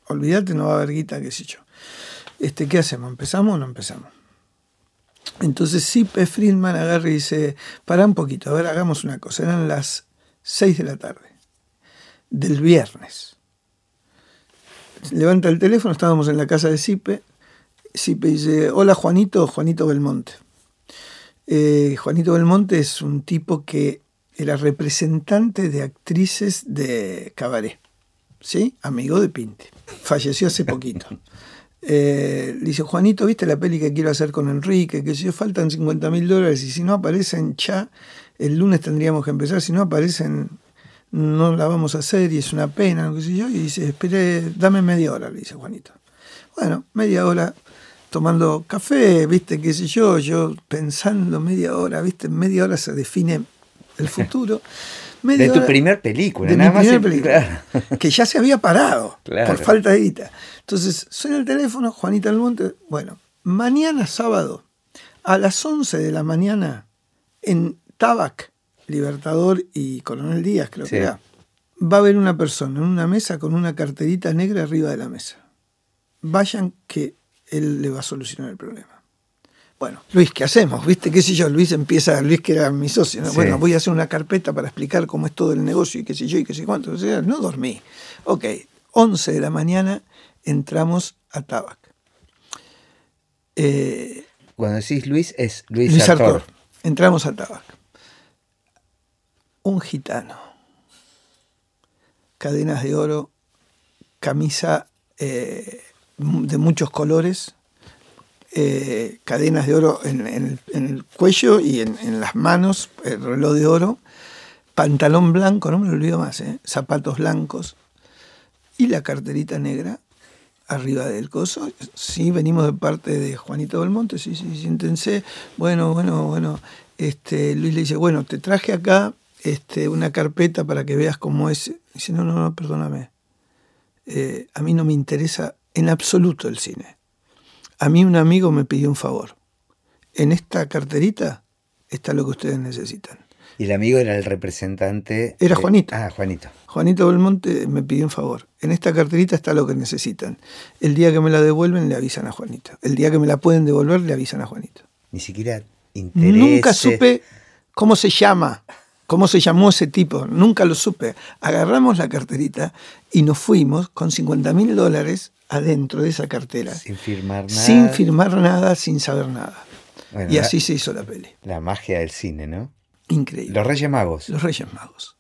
olvídate, no va a haber guita, qué sé yo. Este, ¿Qué hacemos? ¿Empezamos o no empezamos? Entonces P. Friedman agarra y dice, para un poquito, a ver, hagamos una cosa. Eran las 6 de la tarde del viernes. Levanta el teléfono, estábamos en la casa de Sipe. Sipe dice, hola Juanito, Juanito Belmonte. Eh, Juanito Belmonte es un tipo que era representante de actrices de cabaret, ¿sí? Amigo de Pinte. Falleció hace poquito. [laughs] Eh, dice, Juanito, ¿viste la peli que quiero hacer con Enrique? Que si faltan 50 mil dólares y si no aparecen ya, el lunes tendríamos que empezar, si no aparecen, no la vamos a hacer y es una pena, qué sé yo. Y dice, espere, dame media hora, le dice Juanito. Bueno, media hora tomando café, viste, qué sé yo, yo pensando media hora, viste, media hora se define el [laughs] futuro. de tu primer película, de nada mi más. película, [laughs] que ya se había parado por falta de guita. Entonces, suena el teléfono, Juanita Almonte, bueno, mañana sábado, a las 11 de la mañana, en Tabac, Libertador y Coronel Díaz, creo que era, va a haber una persona en una mesa con una carterita negra arriba de la mesa. Vayan que él le va a solucionar el problema. Bueno, Luis, ¿qué hacemos? ¿Viste? ¿Qué sé yo? Luis empieza, Luis que era mi socio, bueno, voy a hacer una carpeta para explicar cómo es todo el negocio y qué sé yo y qué sé cuánto. O sea, no dormí. Ok, 11 de la mañana entramos a Tabac. Eh, Cuando decís Luis, es Luis, Luis Entramos a Tabac. Un gitano. Cadenas de oro, camisa eh, de muchos colores, eh, cadenas de oro en, el, cuello y en, las manos, el reloj de oro, pantalón blanco, no me lo olvido más, eh, zapatos blancos y la carterita negra arriba del coso. Sí, venimos de parte de Juanito Belmonte, sí, sí, siéntense. Bueno, bueno, bueno. Este, Luis le dice, bueno, te traje acá este, una carpeta para que veas cómo es. Dice, no, no, no, perdóname. Eh, a mí no me interesa en absoluto el cine. A mí un amigo me pidió un favor. En esta carterita está lo que ustedes necesitan. Y el amigo era el representante. Era Juanito. Ah, Juanito. Juanito Belmonte me pidió un favor. En esta carterita está lo que necesitan. El día que me la devuelven, le avisan a Juanito. El día que me la pueden devolver, le avisan a Juanito. Ni siquiera interese. Nunca supe cómo se llama, cómo se llamó ese tipo. Nunca lo supe. Agarramos la carterita y nos fuimos con 50 mil dólares adentro de esa cartera. Sin firmar nada. Sin firmar nada, sin saber nada. y así se hizo la peli. La magia del cine, ¿no? Increíble. Los Reyes Magos. Los Reyes Magos.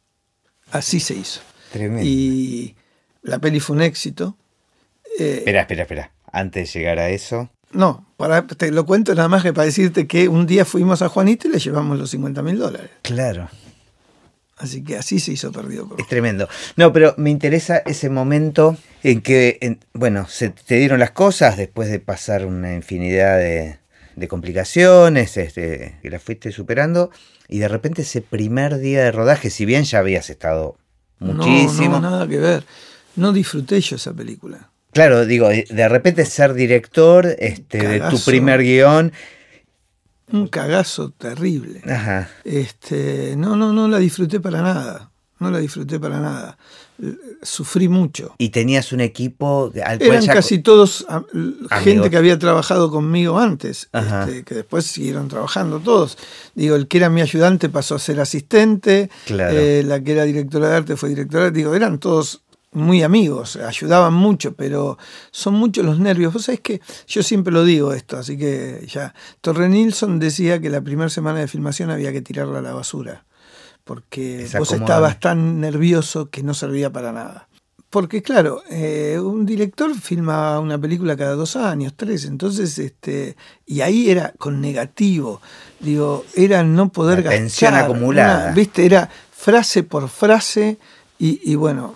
Así se hizo. Tremendo. Y la peli fue un éxito. Eh, espera, espera, espera. Antes de llegar a eso. No, para, te lo cuento nada más que para decirte que un día fuimos a Juanito y le llevamos los 50 mil dólares. Claro. Así que así se hizo perdido. Es tremendo. No, pero me interesa ese momento en que, bueno, se te dieron las cosas después de pasar una infinidad de, de complicaciones, este, que las fuiste superando, y de repente ese primer día de rodaje, si bien ya habías estado muchísimo. No, nada que ver. No disfruté yo esa película. Claro, digo, de repente ser director este, de tu primer guion. Un cagazo terrible. Ajá. Este, no, no, no la disfruté para nada. No la disfruté para nada sufrí mucho. ¿Y tenías un equipo al Eran casi todos gente que había trabajado conmigo antes, este, que después siguieron trabajando todos. Digo, el que era mi ayudante pasó a ser asistente, eh, la que era directora de arte fue directora, digo, eran todos muy amigos, ayudaban mucho, pero son muchos los nervios. Vos sabés que yo siempre lo digo esto, así que ya. Torre Nilsson decía que la primera semana de filmación había que tirarla a la basura porque vos estabas tan nervioso que no servía para nada. Porque claro, eh, un director filma una película cada dos años, tres, entonces, este, y ahí era con negativo, digo, era no poder gastar. Tensión acumulada. Viste, era frase por frase, y, y bueno,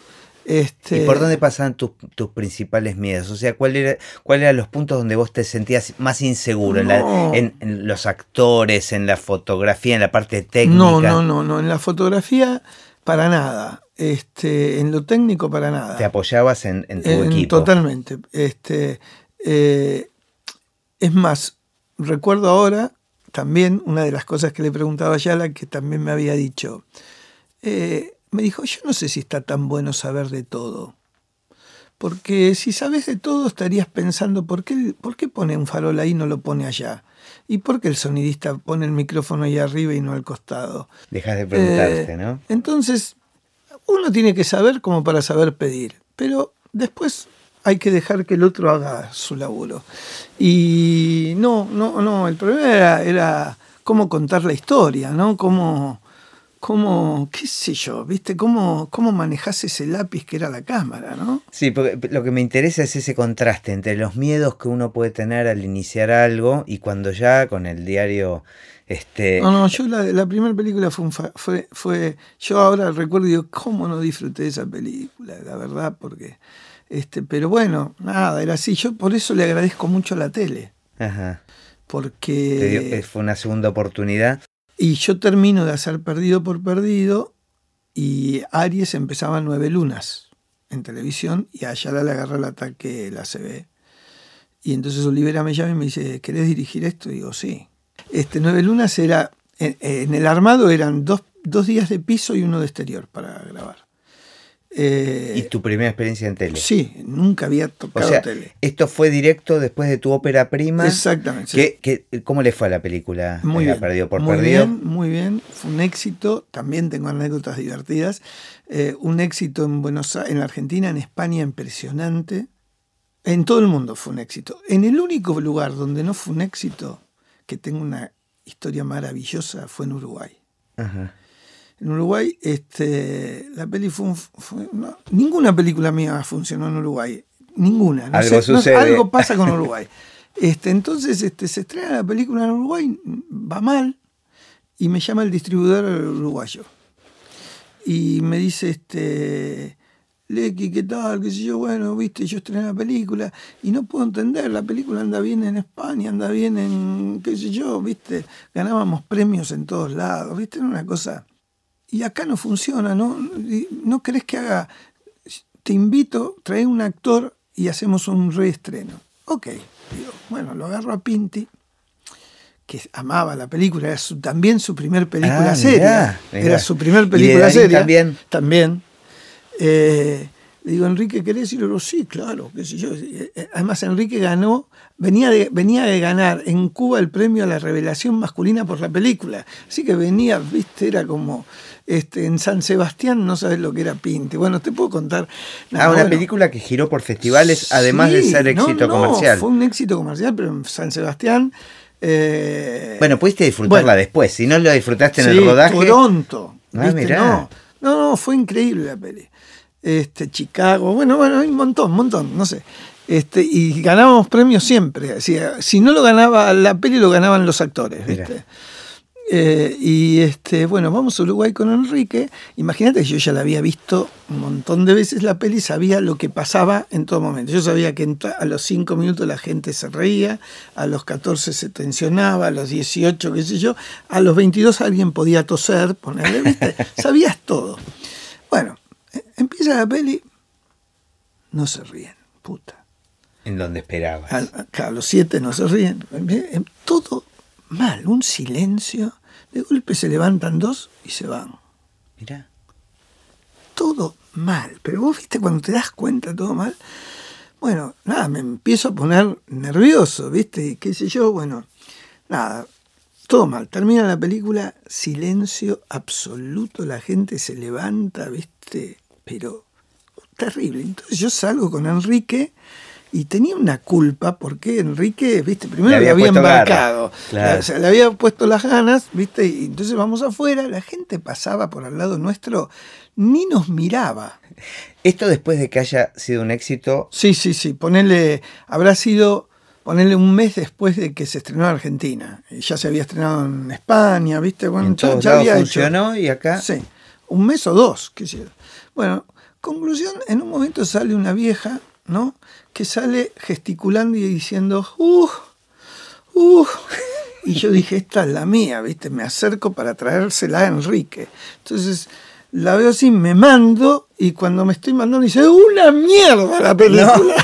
este... ¿Y por dónde pasaban tus, principales miedos? O sea, ¿cuáles cuál eran los puntos donde vos te sentías más inseguro? ¿En, los actores, en la fotografía, en la parte técnica? No, no, no, no. En la fotografía, para nada. Este, en lo técnico, para nada. ¿Te apoyabas en, tu equipo? Totalmente. Este, eh, es más, recuerdo ahora también una de las cosas que le preguntaba a Yala, que también me había dicho. Eh, me dijo, yo no sé si está tan bueno saber de todo. Porque si sabes de todo estarías pensando, ¿por qué, ¿por qué pone un farol ahí y no lo pone allá? ¿Y por qué el sonidista pone el micrófono ahí arriba y no al costado? Dejas de preguntarte, eh, ¿no? Entonces, uno tiene que saber como para saber pedir, pero después hay que dejar que el otro haga su laburo. Y no, no, no, el problema era, era cómo contar la historia, ¿no? Cómo cómo, qué sé yo, ¿viste? ¿Cómo, cómo manejás ese lápiz que era la cámara, ¿no? Sí, porque lo que me interesa es ese contraste entre los miedos que uno puede tener al iniciar algo y cuando ya con el diario... Este... No, no, yo la, la primera película fue, fue, fue, yo ahora recuerdo y digo, ¿cómo no disfruté de esa película? La verdad, porque, este, pero bueno, nada, era así, yo por eso le agradezco mucho a la tele. Ajá. Porque... fue una segunda oportunidad. Y yo termino de hacer Perdido por Perdido y Aries empezaba nueve lunas en televisión y a Ayala le agarra el ataque la CB. Y entonces Olivera me llama y me dice, ¿querés dirigir esto? Y digo, sí. Este, nueve lunas era, en, el armado eran dos, dos días de piso y uno de exterior para grabar. Eh, ¿Y tu primera experiencia en tele? Sí, nunca había tocado tele. Esto fue directo después de tu ópera prima. Exactamente. ¿Cómo le fue a la película? Muy bien. Perdido por muy perdido? bien, muy bien. Fue un éxito. También tengo anécdotas divertidas. Eh, un éxito en Buenos Aires, en Argentina, en España, impresionante. En todo el mundo fue un éxito. En el único lugar donde no fue un éxito, que tengo una historia maravillosa, fue en Uruguay. Ajá en Uruguay, este, la peli fue, ninguna película mía funcionó en Uruguay. ninguna. No Algo sé, no- sucede. algo pasa con Uruguay. Este, entonces este, se estrena la película en Uruguay, va mal, y me llama el distribuidor uruguayo. Y me dice, este, Lecky, ¿qué tal? ¿Qué sé yo? Bueno, viste, yo estrené la película y no puedo entender, la película anda bien en España, anda bien en, qué sé yo, viste, ganábamos premios en todos lados, viste, era una cosa... Y acá no funciona, ¿no? ¿No querés que haga te invito, trae un actor y hacemos un reestreno. Ok, digo, bueno, lo agarro a Pinti, que amaba la película, era su- también su primer película Ah, seria. mirá, mirá. Era su primer ¿Y de película seria. también? También. Eh, le digo, Enrique, ¿querés ir? Yo, sí, claro, qué sé yo. Eh, eh, Además, Enrique ganó, venía de, venía de ganar en Cuba el premio a la revelación masculina por la película. Así que venía, viste, era como este, en San Sebastián, no sabes lo que era Pinti. Bueno, te puedo contar. Ah, una bueno. película que giró por festivales, además de ser no, éxito no, comercial. Fue un éxito comercial, pero en San Sebastián. eh, Bueno, pudiste disfrutarla bueno. después. Si no lo disfrutaste en sí, el rodaje. Toronto. Ah. No, no, no, fue increíble la peli. Este, Chicago, bueno, bueno, hay un montón, un montón, no sé. Este, y ganábamos premios siempre. así, si no lo ganaba la peli, lo ganaban los actores. ¿viste? Eh, y este, bueno, vamos a Uruguay con Enrique. Imagínate que yo ya la había visto un montón de veces la peli, sabía lo que pasaba en todo momento. Yo sabía que a los 5 minutos la gente se reía, a los 14 se tensionaba, a los 18, qué sé yo, a los 22 alguien podía toser, ponerle, ¿viste? [laughs] Sabías todo. Bueno, eh, empieza la peli, no se ríen, puta. En donde esperabas. A, a- a los siete no se ríen. Eh, Todo mal, un silencio. De golpe se levantan dos y se van. Mirá. Todo mal. Pero vos viste cuando te das cuenta todo mal. Bueno, nada, me empiezo a poner nervioso, ¿viste? Y qué sé yo, bueno, nada, todo mal. Termina la película, silencio absoluto, la gente se levanta, ¿viste? Pero terrible. Entonces yo salgo con Enrique y tenía una culpa porque Enrique, viste, primero Le le había embarcado, claro. o sea, le había puesto las ganas, viste, y entonces vamos afuera, la gente pasaba por al lado nuestro, ni nos miraba. Esto después de que haya sido un éxito. Sí, sí, sí, ponele, habrá sido, ponerle un mes después de que se estrenó en Argentina. Y Ya se había estrenado en España, viste, bueno, en ya, todos ya lados había hecho- funcionó y acá. Sí, un mes o dos, qué sé yo. Bueno, conclusión, en un momento sale una vieja, ¿no? Que sale gesticulando y diciendo, ¡uh! ¡uh! Y yo dije, esta es la mía, ¿viste? Me acerco para traérsela a Enrique. Entonces la veo así, me mando y cuando me estoy mandando dice, ¡una mierda la película!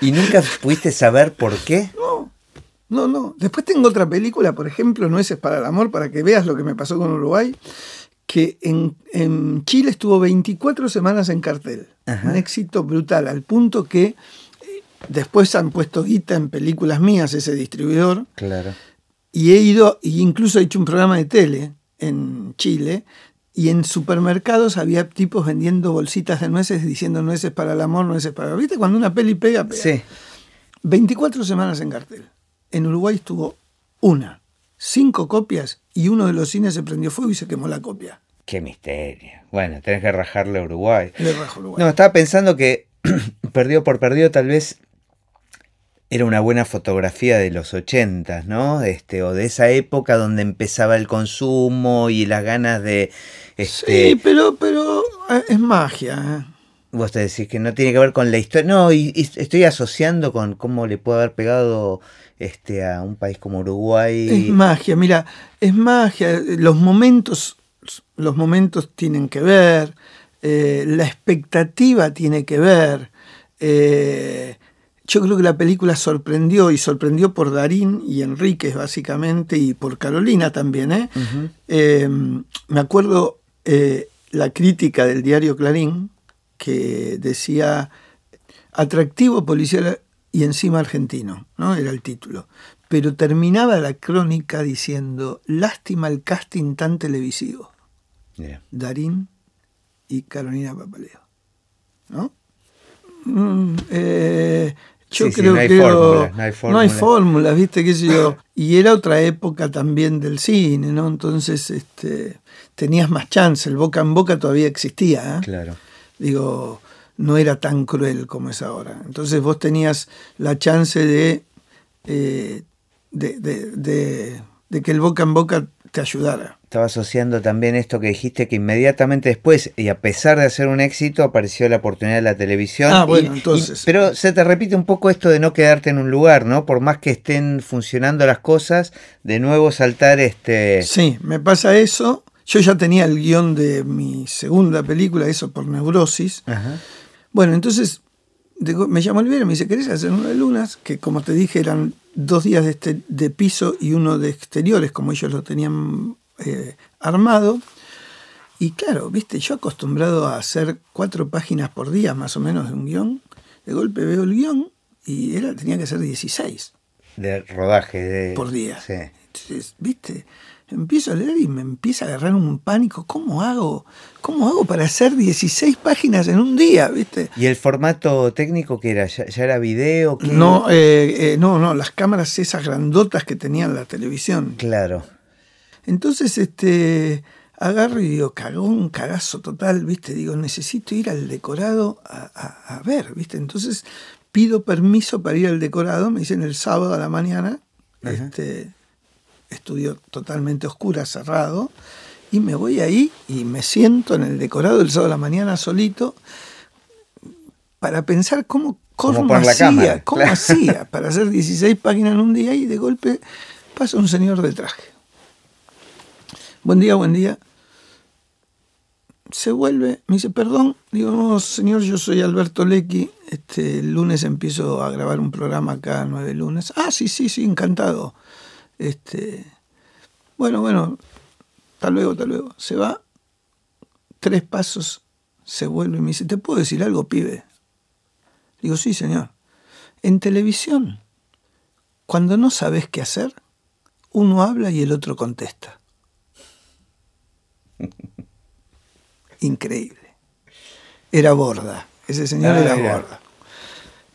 ¿Y nunca pudiste saber por qué? No, no, no. Después tengo otra película, por ejemplo, Nueces para el Amor, para que veas lo que me pasó con Uruguay, que en, en Chile estuvo 24 semanas en cartel. Ajá. Un éxito brutal, al punto que eh, después han puesto guita en películas mías ese distribuidor, Claro. y he ido, y incluso he hecho un programa de tele en Chile, y en supermercados había tipos vendiendo bolsitas de nueces diciendo nueces para el amor, nueces para... ¿Viste? Cuando una peli pega, pega. Sí. 24 semanas en cartel. En Uruguay estuvo una, cinco copias y uno de los cines se prendió fuego y se quemó la copia. Qué misterio. Bueno, tenés que rajarle a Uruguay. Le rajo Uruguay. No, estaba pensando que [clears throat] perdido por perdido tal vez era una buena fotografía de los ochentas, ¿no? Este, o de esa época donde empezaba el consumo y las ganas de. Este, sí, pero, pero eh, es magia. ¿eh? Vos te decís que no tiene que ver con la historia. No, y, y estoy asociando con cómo le puede haber pegado este a un país como Uruguay. Es magia, mira, es magia. Los momentos, los momentos tienen que ver, eh, la expectativa tiene que ver. eh, yo creo que la película sorprendió y sorprendió por Darín y Enríquez básicamente y por Carolina también. ¿eh? Eh, me acuerdo la crítica del diario Clarín que decía atractivo policial y encima argentino, ¿no? Era el título. Pero terminaba la crónica diciendo, lástima el casting tan televisivo. Darín y Carolina Papaleo. ¿No? Mm, eh, yo Sí, sí, creo no que no hay no fórmulas, ¿viste? ¿Qué sé yo? Y era otra época también del cine, ¿no? Entonces este, tenías más chance, el boca en boca todavía existía. ¿eh? Claro. Digo, no era tan cruel como es ahora. Entonces vos tenías la chance de, eh, de, de, de, que el boca en boca te ayudara. Estaba asociando también esto que dijiste, que inmediatamente después, y a pesar de hacer un éxito, apareció la oportunidad de la televisión. Ah, bueno, entonces. pero se te repite un poco esto de no quedarte en un lugar, ¿no? Por más que estén funcionando las cosas, de nuevo saltar este... Sí, me pasa eso. Yo ya tenía el guion de mi segunda película, eso por neurosis. Ajá. Bueno, entonces me llamó Olivera y me dice, ¿querés hacer una de lunas? Que como te dije eran dos días de, este, de piso y uno de exteriores, como ellos lo tenían eh, armado. Y claro, viste, yo acostumbrado a hacer cuatro páginas por día más o menos de un guion, de golpe veo el guion y era, tenía que ser 16. De rodaje. De... Por día. Sí. Entonces, viste, empiezo a leer y me empieza a agarrar un pánico. ¿Cómo hago? ¿Cómo hago para hacer 16 páginas en un día? ¿Viste? ¿Y el formato técnico que era? ¿Ya, era video? No, eh, eh, no, no, las cámaras esas grandotas que tenían la televisión. Claro. Entonces, este, agarro y digo, cagón, cagazo total, ¿viste? Digo, necesito ir al decorado a, a ver, ¿viste? Entonces pido permiso para ir al decorado, me dicen el sábado a la mañana, este, estudio totalmente oscura, cerrado, y me voy ahí y me siento en el decorado el sábado de la mañana solito para pensar cómo, cómo hacía, cómo hacía [laughs] para hacer 16 páginas en un día y de golpe pasa un señor de traje. Buen día, buen día. Se vuelve, me dice, perdón, digo, no, señor, yo soy Alberto Lecky, este, el lunes empiezo a grabar un programa acá, nueve lunes. Ah, sí, sí, sí, encantado. Este, bueno, bueno, hasta luego, hasta luego. Se va, tres pasos, se vuelve y me dice, ¿te puedo decir algo, pibe? Digo, sí, señor. En televisión, cuando no sabes qué hacer, uno habla y el otro contesta. [laughs] Increíble. Era borda. Ese señor era ah, borda.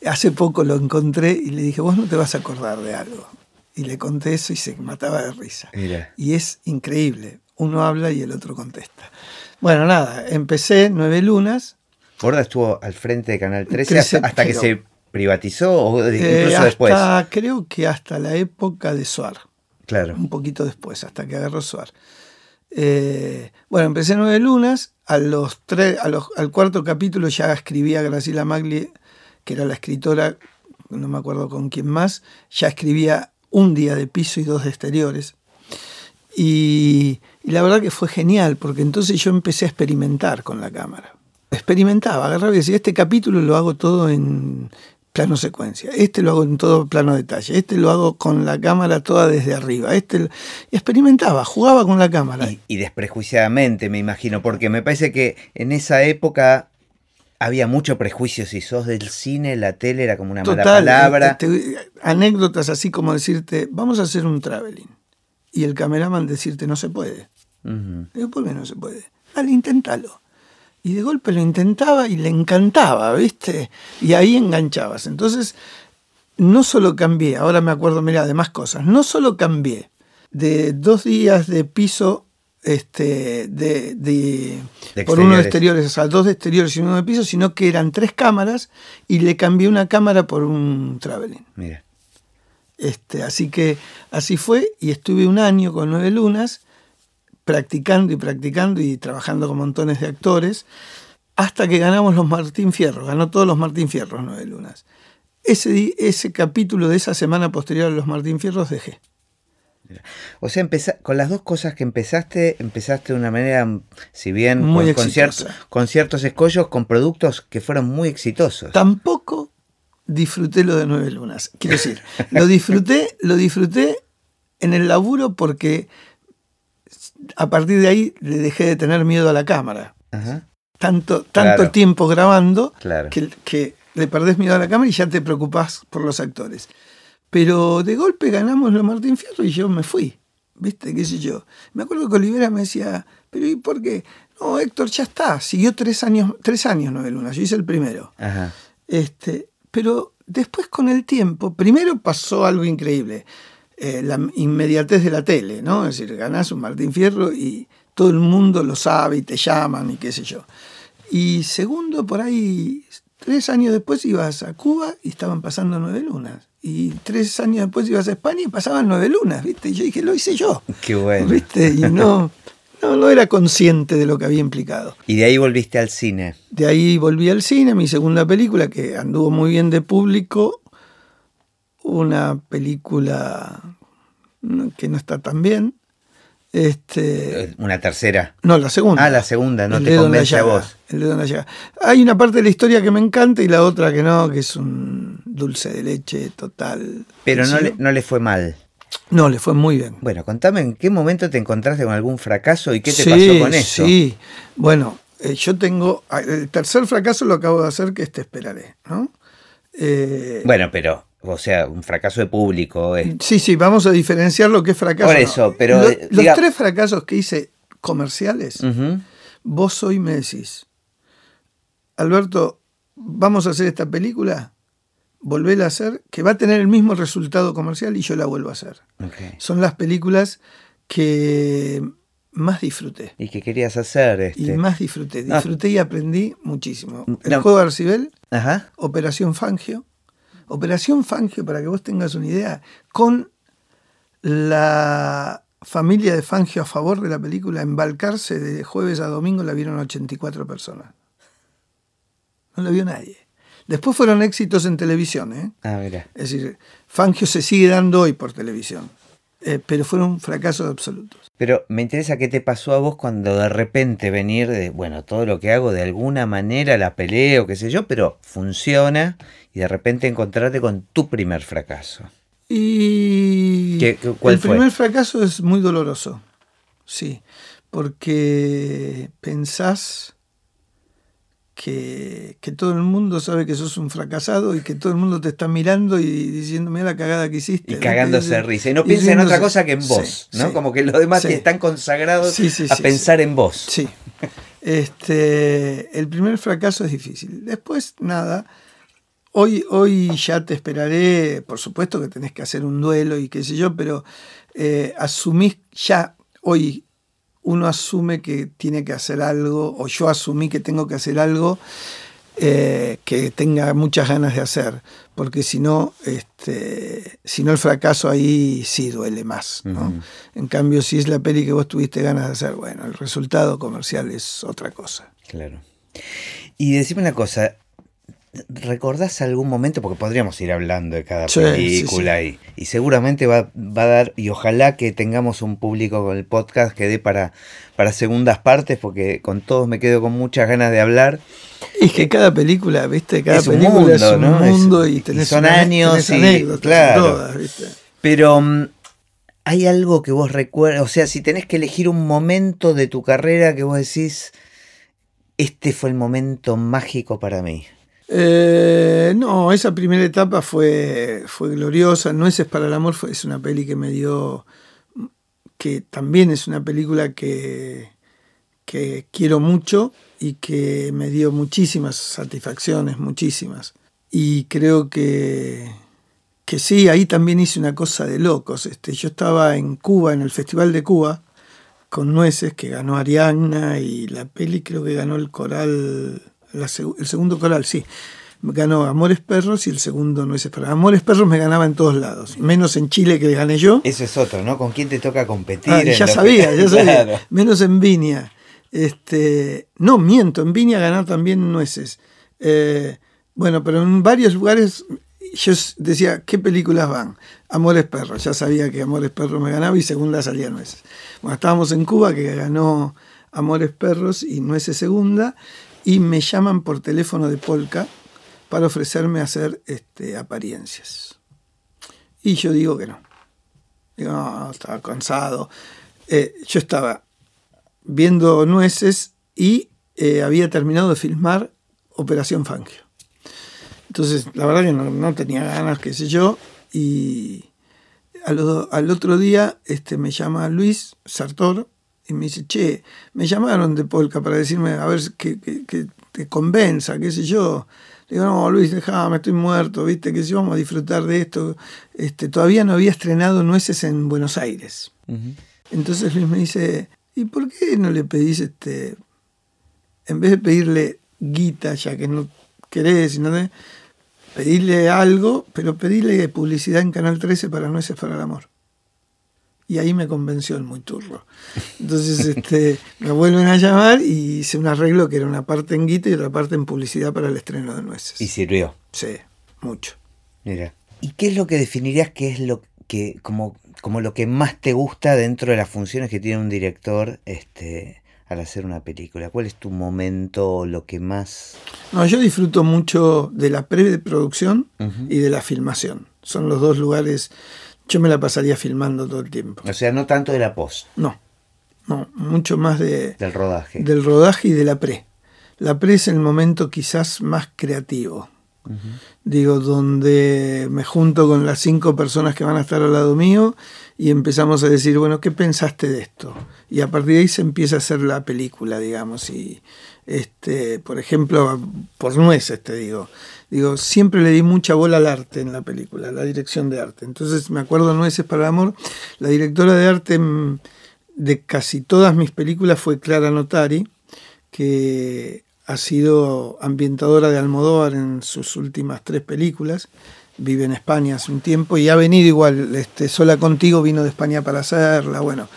Hace poco lo encontré y le dije, vos no te vas a acordar de algo y le conté eso y se mataba de risa. Y es increíble. Uno habla y el otro contesta. Bueno, nada, empecé nueve lunas. Borda estuvo al frente de Canal 13, hasta, que se privatizó o eh, después. Creo que hasta la época de Suar. Claro. Un poquito después, hasta que agarró Suar. Eh, bueno, empecé nueve lunas. A los tres, a los, al cuarto capítulo ya escribía Graciela Magli, que era la escritora, no me acuerdo con quién más, ya escribía un día de piso y dos de exteriores. Y, la verdad que fue genial, porque entonces yo empecé a experimentar con la cámara. Experimentaba, agarraba y decía, este capítulo lo hago todo en plano secuencia, este lo hago en todo plano detalle, este lo hago con la cámara toda desde arriba, este experimentaba, jugaba con la cámara. Y, y desprejuiciadamente, me imagino, porque me parece que en esa época había mucho prejuicio si sos del cine, la tele era como una mala palabra. anécdotas así como decirte, vamos a hacer un traveling. Y el cameraman decirte, no se puede. Digo, ¿por qué no se puede? Dale, inténtalo. Y de golpe lo intentaba y le encantaba, ¿viste? Y ahí enganchabas. Entonces, no solo cambié, ahora me acuerdo, mira, de más cosas, no solo cambié de dos días de piso este, de, por uno de exteriores, o sea, dos de exteriores y uno de piso, sino que eran tres cámaras y le cambié una cámara por un traveling. Mira. Este, así que así fue y estuve un año con nueve lunas practicando y practicando y trabajando con montones de actores hasta que ganamos los Martín Fierro, ganó todos los Martín Fierros nueve lunas. Ese, ese capítulo de esa semana posterior a los Martín Fierros dejé. O sea, con las dos cosas que empezaste, empezaste de una manera, si bien con, ciertos, escollos, con productos que fueron muy exitosos. Tampoco disfruté lo de Nueve Lunas. Quiero decir, [laughs] lo disfruté, lo disfruté en el laburo porque a partir de ahí le dejé de tener miedo a la cámara. Tanto, tanto tiempo grabando que, que le perdés miedo a la cámara y ya te preocupás por los actores. Pero de golpe ganamos los Martín Fierro y yo me fui. ¿Viste? ¿Qué sé yo? Me acuerdo que Olivera me decía, pero ¿y por qué? No, Héctor, ya está. Siguió tres años, tres años Nueve Lunas. Yo hice el primero. Este, pero después con el tiempo, primero pasó algo increíble. Eh, la inmediatez de la tele, ¿no? Es decir, ganás un Martín Fierro y todo el mundo lo sabe y te llaman y qué sé yo. Y segundo, por ahí, tres años después ibas a Cuba y estaban pasando nueve lunas. Y tres años después ibas a España y pasaban nueve lunas, ¿viste? Y yo dije, lo hice yo. Qué bueno. ¿Viste? Y no, no, no era consciente de lo que había implicado. Y de ahí volviste al cine. De ahí volví al cine, mi segunda película, que anduvo muy bien de público. Una película que no está tan bien. Este, Una tercera. no, la segunda. Ah, la segunda, no El te convence a vos. el dedo en la llaga. Hay una parte de la historia que me encanta y la otra que no, que es un dulce de leche total. Pero no le, no le fue mal. No, le fue muy bien. Bueno, contame en qué momento te encontraste con algún fracaso y qué te Sí, pasó con eso. Sí, bueno, eh, yo tengo. ah, El tercer fracaso lo acabo de hacer, que es Te esperaré, ¿no? Eh, Bueno, pero, o sea, un fracaso de público. Sí, sí, vamos a diferenciar lo que es fracaso. Por no. eso, pero, Lo- los tres fracasos que hice comerciales, vos hoy me decís, Alberto, vamos a hacer esta película, volvéla a hacer, que va a tener el mismo resultado comercial y yo la vuelvo a hacer. Ok. Son las películas que más disfruté. ¿Y qué querías hacer? Y Este? más disfruté. Ah. Disfruté y aprendí muchísimo. El No. juego de Arcibel, Ajá. Operación Fangio. Operación Fangio, para que vos tengas una idea, con la familia de Fangio a favor de la película, embalcarse de jueves a domingo la vieron 84 personas. No la vio nadie. Después fueron éxitos en televisión, ¿eh? Ah, mira. Es decir, Fangio se sigue dando hoy por televisión, eh, pero fueron fracasos absolutos. Pero me interesa qué te pasó a vos cuando de repente venir de, bueno, todo lo que hago de alguna manera la peleo, qué sé yo, pero funciona y de repente encontrarte con tu primer fracaso. Y ¿Qué- qué- cuál el fue? primer fracaso es muy doloroso, sí, porque pensás que, que todo el mundo sabe que sos un fracasado y que todo el mundo te está mirando y diciendo, mira la cagada que hiciste. Y cagándose de risa. Y no piensa en otra cosa que en vos, Sí, ¿no? sí. Como que los demás Sí. que están consagrados a pensar en vos. Sí. Este, el primer fracaso es difícil. Después, nada. Hoy, hoy ya te esperaré, por supuesto que tenés que hacer un duelo y qué sé yo, pero eh, asumís ya, hoy uno asume que tiene que hacer algo, o yo asumí que tengo que hacer algo eh, que tenga muchas ganas de hacer, porque si no, este, si no el fracaso ahí sí duele más. ¿no? En cambio, si es la peli que vos tuviste ganas de hacer, bueno, el resultado comercial es otra cosa. Claro. Y decime una cosa, ¿recordás algún momento? Porque podríamos ir hablando de cada Sí, película Y, y seguramente va, va a dar, y ojalá que tengamos un público con el podcast que dé para, para segundas partes, porque con todos me quedo con muchas ganas de hablar. Y es que cada película, ¿viste? Cada Es un película mundo, es un mundo y y tenés, son una- años tenés y- anécdotas claro. todas, ¿viste? Pero mm, hay algo que vos recuerdas, o sea, si tenés que elegir un momento de tu carrera que vos decís, este fue el momento mágico para mí. Eh, no, esa primera etapa fue, fue gloriosa. Nueces para el amor fue, es una peli que me dio, que también es una película que, que quiero mucho y que me dio muchísimas satisfacciones, muchísimas. Y creo que, que sí, ahí también hice una cosa de locos. Este, yo estaba en Cuba, en el Festival de Cuba, con Nueces, que ganó Arianna y la peli creo que ganó el coral, la el segundo coral, sí. Ganó Amores Perros y el segundo Nueces para Amores Perros me ganaba en todos lados, menos en Chile que gané yo. Eso es otro, ¿no? ¿Con quién te toca competir? Ah, ya que- sabía, [laughs] ya sabía. Claro. Menos en Viña. Este, no, miento, en Viña ganó también Nueces. Eh, bueno, pero en varios lugares yo decía, ¿qué películas van? Amores Perros, ya sabía que Amores Perros me ganaba y segunda salía Nueces. Bueno, estábamos en Cuba que ganó Amores Perros y Nueces segunda y me llaman por teléfono de Polka para ofrecerme hacer este, apariencias. Y yo digo que no. Digo, no, estaba cansado. Eh, yo estaba viendo Nueces y eh, había terminado de filmar Operación Fangio. Entonces, la verdad que no, tenía ganas, qué sé yo, y al, al otro día este, me llama Luis Sartor y me dice, che, me llamaron de Polka para decirme, a ver, que, que- que te convenza, qué sé yo. Digo, no, Luis, déjame, estoy muerto, viste, que si vamos a disfrutar de esto. Este, todavía no había estrenado Nueces en Buenos Aires. Entonces Luis me dice, ¿y por qué no le pedís, este, en vez de pedirle guita, ya que no querés, no te, pedirle algo, pero pedirle publicidad en Canal 13 para no para el amor. Y ahí me convenció el muy turro. Entonces este, [laughs] me vuelven a llamar y hice un arreglo que era una parte en guita y otra parte en publicidad para el estreno de Nueces. ¿Y sirvió? Sí, mucho. Mira. ¿Y qué es lo que definirías que es lo que, como, como lo que más te gusta dentro de las funciones que tiene un director este, al hacer una película? ¿Cuál es tu momento, lo que más...? No, yo disfruto mucho de la preproducción y de la filmación. Son los dos lugares yo me la pasaría filmando todo el tiempo. O sea, no tanto de la post. No, no, mucho más de, del rodaje. Del rodaje y de la pre. La pre es el momento quizás más creativo. Digo, donde me junto con las cinco personas que van a estar al lado mío y empezamos a decir, bueno, ¿qué pensaste de esto? Y a partir de ahí se empieza a hacer la película, digamos. Y, este, por ejemplo, por nueces te digo, digo, siempre le di mucha bola al arte en la película, la dirección de arte. Entonces me acuerdo Nueces para el Amor, la directora de arte mm, de casi todas mis películas fue Clara Notari, que ha sido ambientadora de Almodóvar en sus últimas tres películas. Vive en España hace un tiempo y ha venido igual, este, sola contigo vino de España para hacerla. Bueno,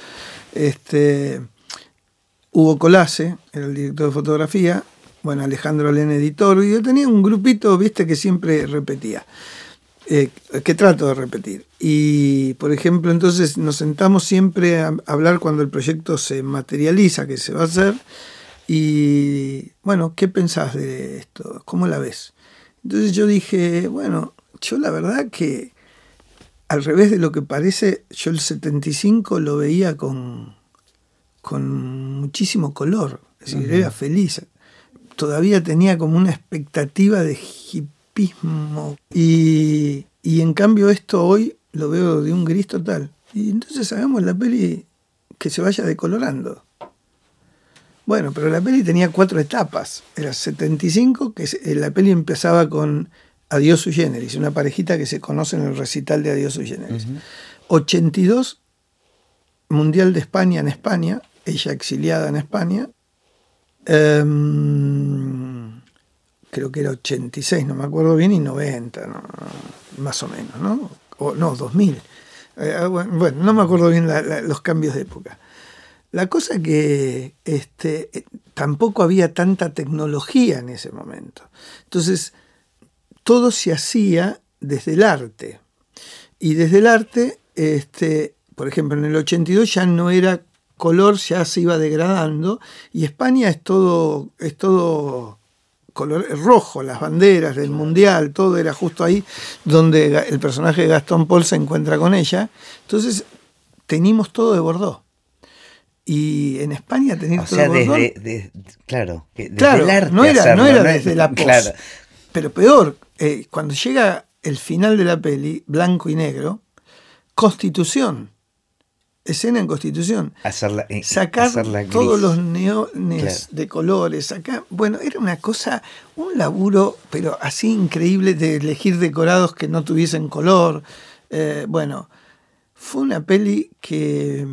este, Hugo Colase, el director de fotografía, bueno, Alejandro Len, editor, y yo tenía un grupito, viste, que siempre repetía, eh, que trato de repetir. Y, por ejemplo, entonces nos sentamos siempre a hablar cuando el proyecto se materializa, que se va a hacer, y, bueno, ¿qué pensás de esto? ¿Cómo la ves? Entonces yo dije, bueno, yo la verdad que, al revés de lo que parece, yo el 75 lo veía con, con muchísimo color, es decir, era feliz todavía tenía como una expectativa de hipismo. Y, en cambio esto hoy lo veo de un gris total. Y entonces hagamos la peli que se vaya decolorando. Bueno, pero la peli tenía cuatro etapas. Era 75, que eh, la peli empezaba con Adiós su generis, una parejita que se conoce en el recital de Adiós su generis. 82, Mundial de España en España, ella exiliada en España. Em, creo que era 86, no me acuerdo bien, y 90, más o menos, ¿no? O, no, 2000. Eh, ah, bueno, no me acuerdo bien los cambios de época. La cosa que este, eh, tampoco había tanta tecnología en ese momento. Entonces, todo se hacía desde el arte. Y desde el arte, este, por ejemplo, en el 82 ya no era color ya se iba degradando y España es todo, es todo color rojo, las banderas del mundial, todo era justo ahí donde el personaje de Gastón Paul se encuentra con ella. Entonces, teníamos todo de Bordeaux. Y en España teníamos todo de Bordeaux. claro, claro no, era, no era desde la post. Pero peor, eh, cuando llega el final de la peli, blanco y negro, Constitución escena en Constitución. Hacerla, eh, sacar todos los neones de colores. Bueno, era una cosa, un laburo, pero así increíble de elegir decorados que no tuviesen color. Eh, bueno, fue una peli que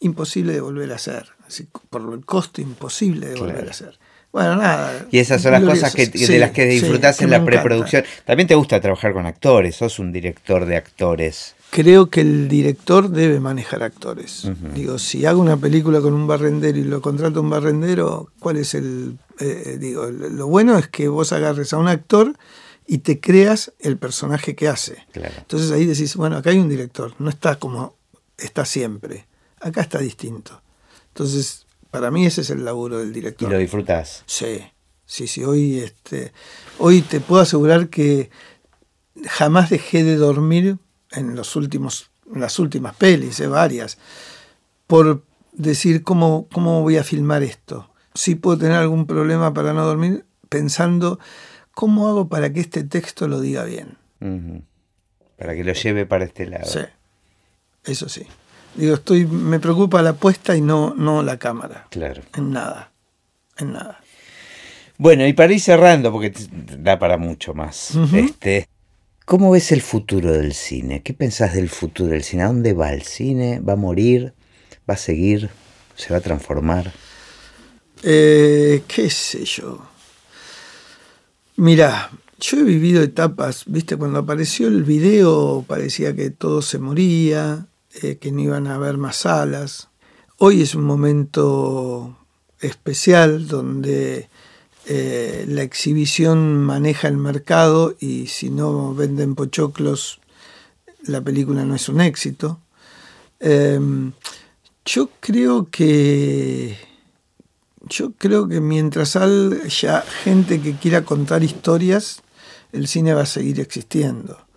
imposible de volver a hacer. Así, por el costo imposible de volver a hacer. Bueno, nada. Y esas son las cosas que, de las que disfrutas en la preproducción. También te gusta trabajar con actores, sos un director de actores creo que el director debe manejar actores. Digo, si hago una película con un barrendero y lo contrato un barrendero, ¿cuál es el...? Eh, digo, lo bueno es que vos agarres a un actor y te creas el personaje que hace. Entonces ahí decís, bueno, acá hay un director, no está como está siempre, acá está distinto. Entonces, para mí ese es el laburo del director. ¿Y lo disfrutas? Sí, sí, sí, hoy, este, hoy te puedo asegurar que jamás dejé de dormir en, los últimos, las últimas pelis, eh, varias, por decir cómo, cómo voy a filmar esto. Si puedo tener algún problema para no dormir, pensando cómo hago para que este texto lo diga bien. Para que lo lleve para este lado. Sí, eso sí. Digo, estoy, me preocupa la puesta y no, no la cámara. Claro. En nada, en nada. Bueno, y para ir cerrando, porque da para mucho más. Este, ¿Cómo ves el futuro del cine? ¿Qué pensás del futuro del cine? ¿A dónde va el cine? ¿Va a morir? ¿Va a seguir? ¿Se va a transformar? Eh, ¿Qué sé yo? Mira, yo he vivido etapas, viste, cuando apareció el video parecía que todo se moría, eh, que no iban a haber más salas. Hoy es un momento especial donde eh, la exhibición maneja el mercado y si no venden pochoclos, la película no es un éxito. Em, yo creo que yo creo que mientras haya gente que quiera contar historias, el cine va a seguir existiendo.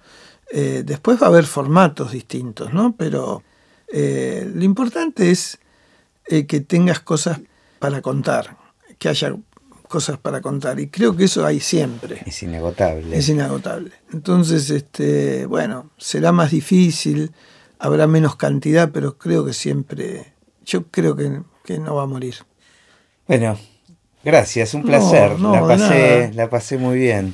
Eh, después va a haber formatos distintos, ¿no? Pero eh, lo importante es eh, que tengas cosas para contar, que haya cosas para contar. Y creo que eso hay siempre. Es inagotable. Es inagotable. Entonces, este, bueno, será más difícil, habrá menos cantidad, pero creo que siempre, yo creo que, no va a morir. Bueno, gracias, un placer. la, pasé, la pasé muy bien.